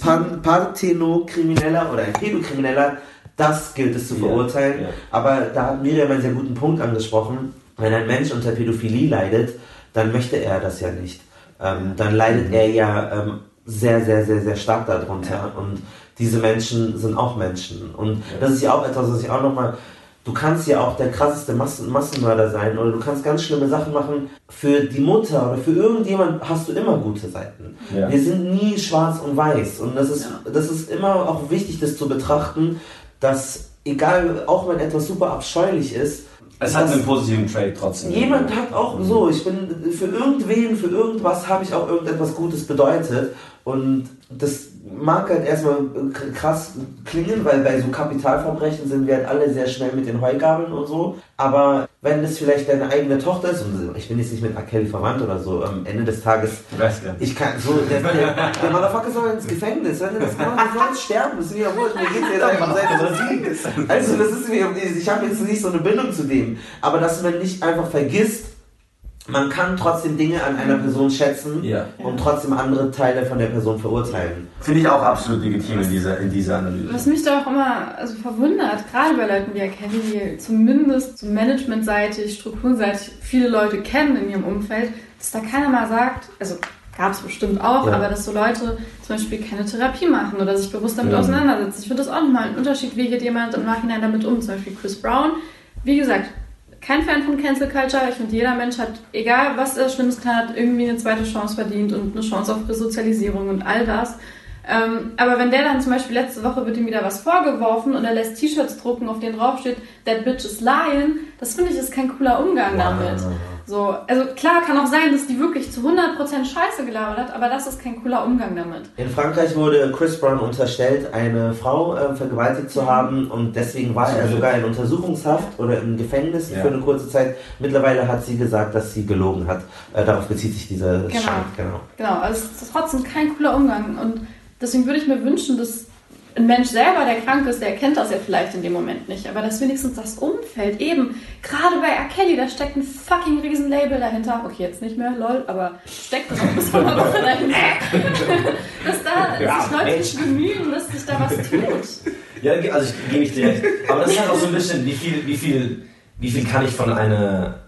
Pan Parthenokrimineller oder ein Pädokrimineller, das gilt es zu verurteilen. ja. Aber da hat Miriam einen sehr guten Punkt angesprochen. Wenn ein Mensch unter Pädophilie leidet, dann möchte er das ja nicht. Ähm, dann leidet er ja ähm, sehr, sehr, sehr, sehr stark darunter. Und diese Menschen sind auch Menschen. Und das ist ja auch etwas, was ich auch nochmal. Du kannst ja auch der krasseste Massen Massenmörder sein oder du kannst ganz schlimme Sachen machen. Für die Mutter oder für irgendjemand hast du immer gute Seiten. Ja. Wir sind nie schwarz und weiß. Und das ist, das ist immer auch wichtig, das zu betrachten, dass egal, auch wenn etwas super abscheulich ist, Es hat einen positiven Trade trotzdem. jemand hat auch so, ich bin für irgendwen, für irgendwas habe ich auch irgendetwas Gutes bedeutet. Und das mag halt erstmal krass klingen, weil bei so Kapitalverbrechen sind wir halt alle sehr schnell mit den Heugabeln und so. Aber wenn das vielleicht deine eigene Tochter ist, und ich bin jetzt nicht mit R. Kelly verwandt oder so, am Ende des Tages Ich kann so, der, der, der Motherfucker soll ins Gefängnis, wenn er das macht, der soll sterben, ist mir ja wurscht, mir geht's jetzt einfach um seine Musik. Also das ist mir, ich habe jetzt nicht so eine Bindung zu dem, aber dass man nicht einfach vergisst, man kann trotzdem Dinge an einer Person schätzen Ja. und trotzdem andere Teile von der Person verurteilen. Finde ich auch absolut legitim in dieser, in dieser Analyse. Was mich da auch immer also verwundert, gerade bei Leuten wie Kelly, die zumindest so managementseitig, strukturenseitig viele Leute kennen in ihrem Umfeld, dass da keiner mal sagt, also gab es bestimmt auch, Ja. aber dass so Leute zum Beispiel keine Therapie machen oder sich bewusst damit Ja. auseinandersetzen. Ich finde das auch nochmal ein Unterschied, wie geht jemand im Nachhinein damit um. Zum Beispiel Chris Brown, wie gesagt, kein Fan von Cancel Culture. Ich finde, jeder Mensch hat, egal was er Schlimmes getan hat, irgendwie eine zweite Chance verdient und eine Chance auf Resozialisierung und all das. Ähm, aber wenn der dann zum Beispiel letzte Woche wird ihm wieder was vorgeworfen und er lässt T-Shirts drucken, auf denen draufsteht, that bitch is lying, das finde ich ist kein cooler Umgang damit. So, also klar kann auch sein, dass die wirklich zu 100% Scheiße gelabert hat, aber das ist kein cooler Umgang damit. In Frankreich wurde Chris Brown unterstellt, eine Frau äh, vergewaltigt zu haben und deswegen war er sogar in Untersuchungshaft oder im Gefängnis Ja. für eine kurze Zeit. Mittlerweile hat sie gesagt, dass sie gelogen hat. Äh, darauf bezieht sich dieser Genau. Schrank, genau. Genau, also es ist trotzdem kein cooler Umgang und deswegen würde ich mir wünschen, dass ein Mensch selber, der krank ist, der kennt das ja vielleicht in dem Moment nicht, aber dass wenigstens das Umfeld eben, gerade bei R. Kelly, da steckt ein fucking riesen Label dahinter, okay, jetzt nicht mehr, lol, aber steckt das auch bis vor einer Woche dahinter, <laughs> dass da Ja, sich Leute nicht bemühen, dass sich da was tut. Ja, also ich gebe ich dir recht. Aber das ist halt auch so ein bisschen, wie viel, wie viel, wie viel kann ich von einer,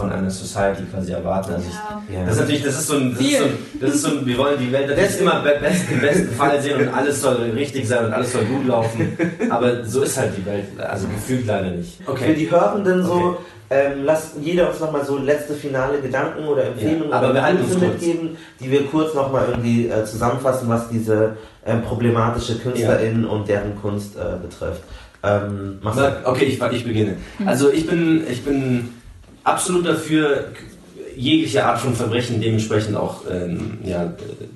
von einer Society quasi erwarten. Also ich, Ja. Ja. Das ist natürlich, das ist so ein, das ist so ein, das ist so ein wir wollen die Welt natürlich immer be- best, im besten Fall sehen und alles soll richtig sein und alles soll gut laufen. Aber so ist halt die Welt, also gefühlt leider nicht. Für die Hörenden so, Okay. ähm, lasst jeder uns nochmal so letzte finale Gedanken oder Empfehlungen Ja, aber oder kurz. mitgeben, die wir kurz nochmal irgendwie äh, zusammenfassen, was diese ähm, problematische KünstlerInnen und deren Kunst äh, betrifft. Ähm, Okay, ich, ich beginne. Also ich bin, ich bin absolut dafür, jegliche Art von Verbrechen dementsprechend auch ähm, ja,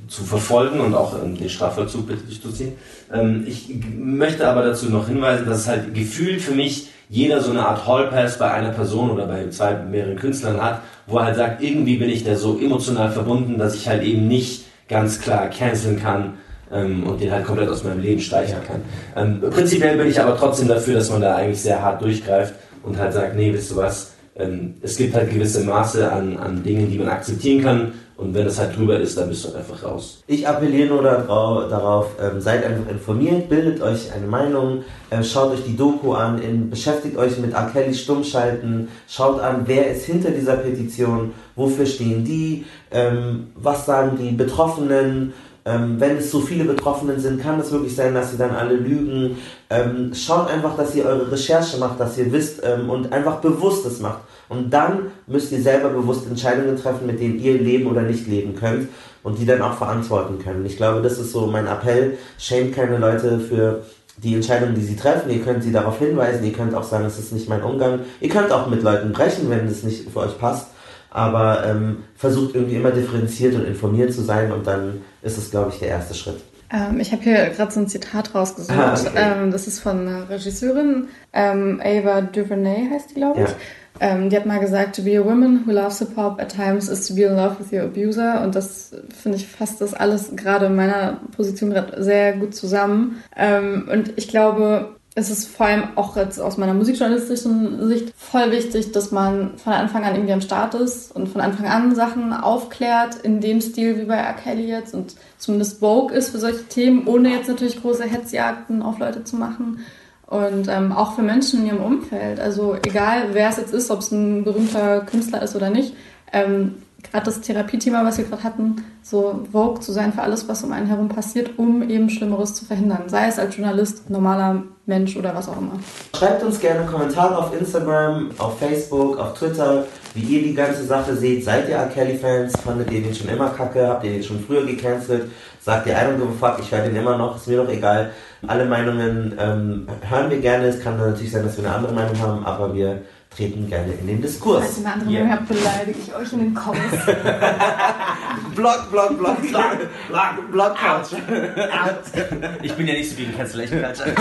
zu verfolgen und auch ähm, den Strafvollzug durchzuziehen. Ähm, ich möchte aber dazu noch hinweisen, dass es halt gefühlt für mich jeder so eine Art Hallpass bei einer Person oder bei zwei, mehreren Künstlern hat, wo er halt sagt, irgendwie bin ich da so emotional verbunden, dass ich halt eben nicht ganz klar canceln kann ähm, und den halt komplett aus meinem Leben streichen kann. Ähm, prinzipiell bin ich aber trotzdem dafür, dass man da eigentlich sehr hart durchgreift und halt sagt, nee, wisst du was, ähm, es gibt halt gewisse Maße an, an Dingen, die man akzeptieren kann und wenn das halt drüber ist, dann bist du einfach raus. Ich appelliere nur darau- darauf, ähm, seid einfach informiert, bildet euch eine Meinung, äh, schaut euch die Doku an, in, beschäftigt euch mit R. Stummschalten, schaut an, wer ist hinter dieser Petition, wofür stehen die, ähm, was sagen die Betroffenen Ähm, wenn es so viele Betroffenen sind, kann es wirklich sein, dass sie dann alle lügen. Ähm, schaut einfach, dass ihr eure Recherche macht, dass ihr wisst ähm, und einfach Bewusstes macht. Und dann müsst ihr selber bewusst Entscheidungen treffen, mit denen ihr leben oder nicht leben könnt und die dann auch verantworten können. Ich glaube, das ist so mein Appell. Schämt keine Leute für die Entscheidungen, die sie treffen. Ihr könnt sie darauf hinweisen. Ihr könnt auch sagen, es ist nicht mein Umgang. Ihr könnt auch mit Leuten brechen, wenn es nicht für euch passt. Aber ähm, versucht irgendwie immer differenziert und informiert zu sein und dann ist es, glaube ich, der erste Schritt. Ähm, ich habe hier gerade so ein Zitat rausgesucht. Ah, okay. ähm, das ist von einer Regisseurin, ähm, Ava DuVernay heißt die, glaube ich. Ja. Ähm, die hat mal gesagt, to be a woman who loves hip hop at times is to be in love with your abuser. Und das finde ich fasst das alles gerade in meiner Position gerade sehr gut zusammen. Ähm, und ich glaube, es ist vor allem auch jetzt aus meiner musikjournalistischen Sicht voll wichtig, dass man von Anfang an irgendwie am Start ist und von Anfang an Sachen aufklärt, in dem Stil wie bei R. Kelly jetzt und zumindest Vogue ist für solche Themen, ohne jetzt natürlich große Hetzjagden auf Leute zu machen. Und ähm, auch für Menschen in ihrem Umfeld. Also egal, wer es jetzt ist, ob es ein berühmter Künstler ist oder nicht. Ähm, gerade das Therapiethema, was wir gerade hatten, so Vogue zu sein für alles, was um einen herum passiert, um eben Schlimmeres zu verhindern. Sei es als Journalist, normaler Mensch oder was auch immer. Schreibt uns gerne Kommentare auf Instagram, auf Facebook, auf Twitter, wie ihr die ganze Sache seht. Seid ihr R. Kelly-Fans? Fandet ihr den schon immer kacke? Habt ihr den schon früher gecancelt? Sagt ihr, give a fuck, ich höre den immer noch, ist mir doch egal. Alle Meinungen ähm, hören wir gerne. Es kann natürlich sein, dass wir eine andere Meinung haben, aber wir treten gerne in den Falls Diskurs. ihr eine andere. Meinung habt, beleidige ich euch in den Comments. <laughs> Block, Block, Block, <laughs> Block, Block, Block, <laughs> Ich bin ja nicht so gegen Cancellation Culture.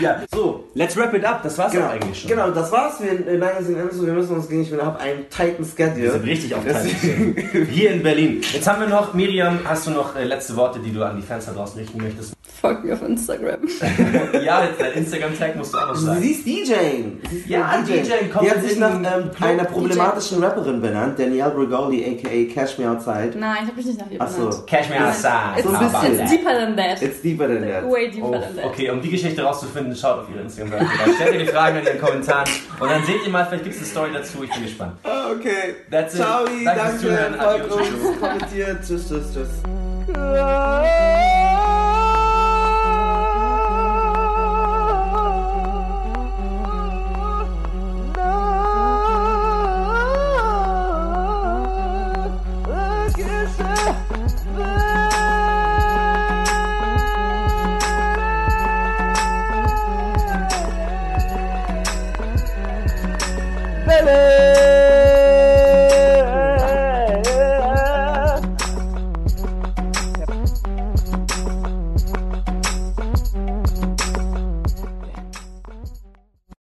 ja, so, let's wrap it up. Das war's Genau, eigentlich schon. genau, das war's. Wir, äh, nein, wir müssen uns gegen, ich habe einen tighten Schedule. Wir sind richtig auf Zeit. Hier in Berlin. Jetzt haben wir noch, Miriam, hast du noch äh, letzte Worte, die du an die Fans da draußen richten möchtest? Folgt mir auf Instagram. ja, jetzt dein Instagram-Tag musst du auch noch sagen. Sie ist DJ. Sie ist Ja, eine DJ, kommt Die hat sich nach ähm, einer problematischen Rapperin benannt, Danielle Brigoli, aka Cash Me Outside. Nein, ich habe mich nicht nach ihr benannt. Cash me outside. It's, So ein bisschen. it's deeper than that. It's deeper than that. Way deeper Oh, than that. okay, um die Geschichte rauszufinden, schaut auf ihre Instagram-Seite. Stellt ihr die Fragen in den Kommentaren und dann seht ihr mal, vielleicht gibt es eine Story dazu. Ich bin gespannt. Ah, Okay. That's it. Ciao, Danke fürs danke, Zuhören. folgt uns, kommentiert. Tschüss, tschüss, tschüss. <laughs>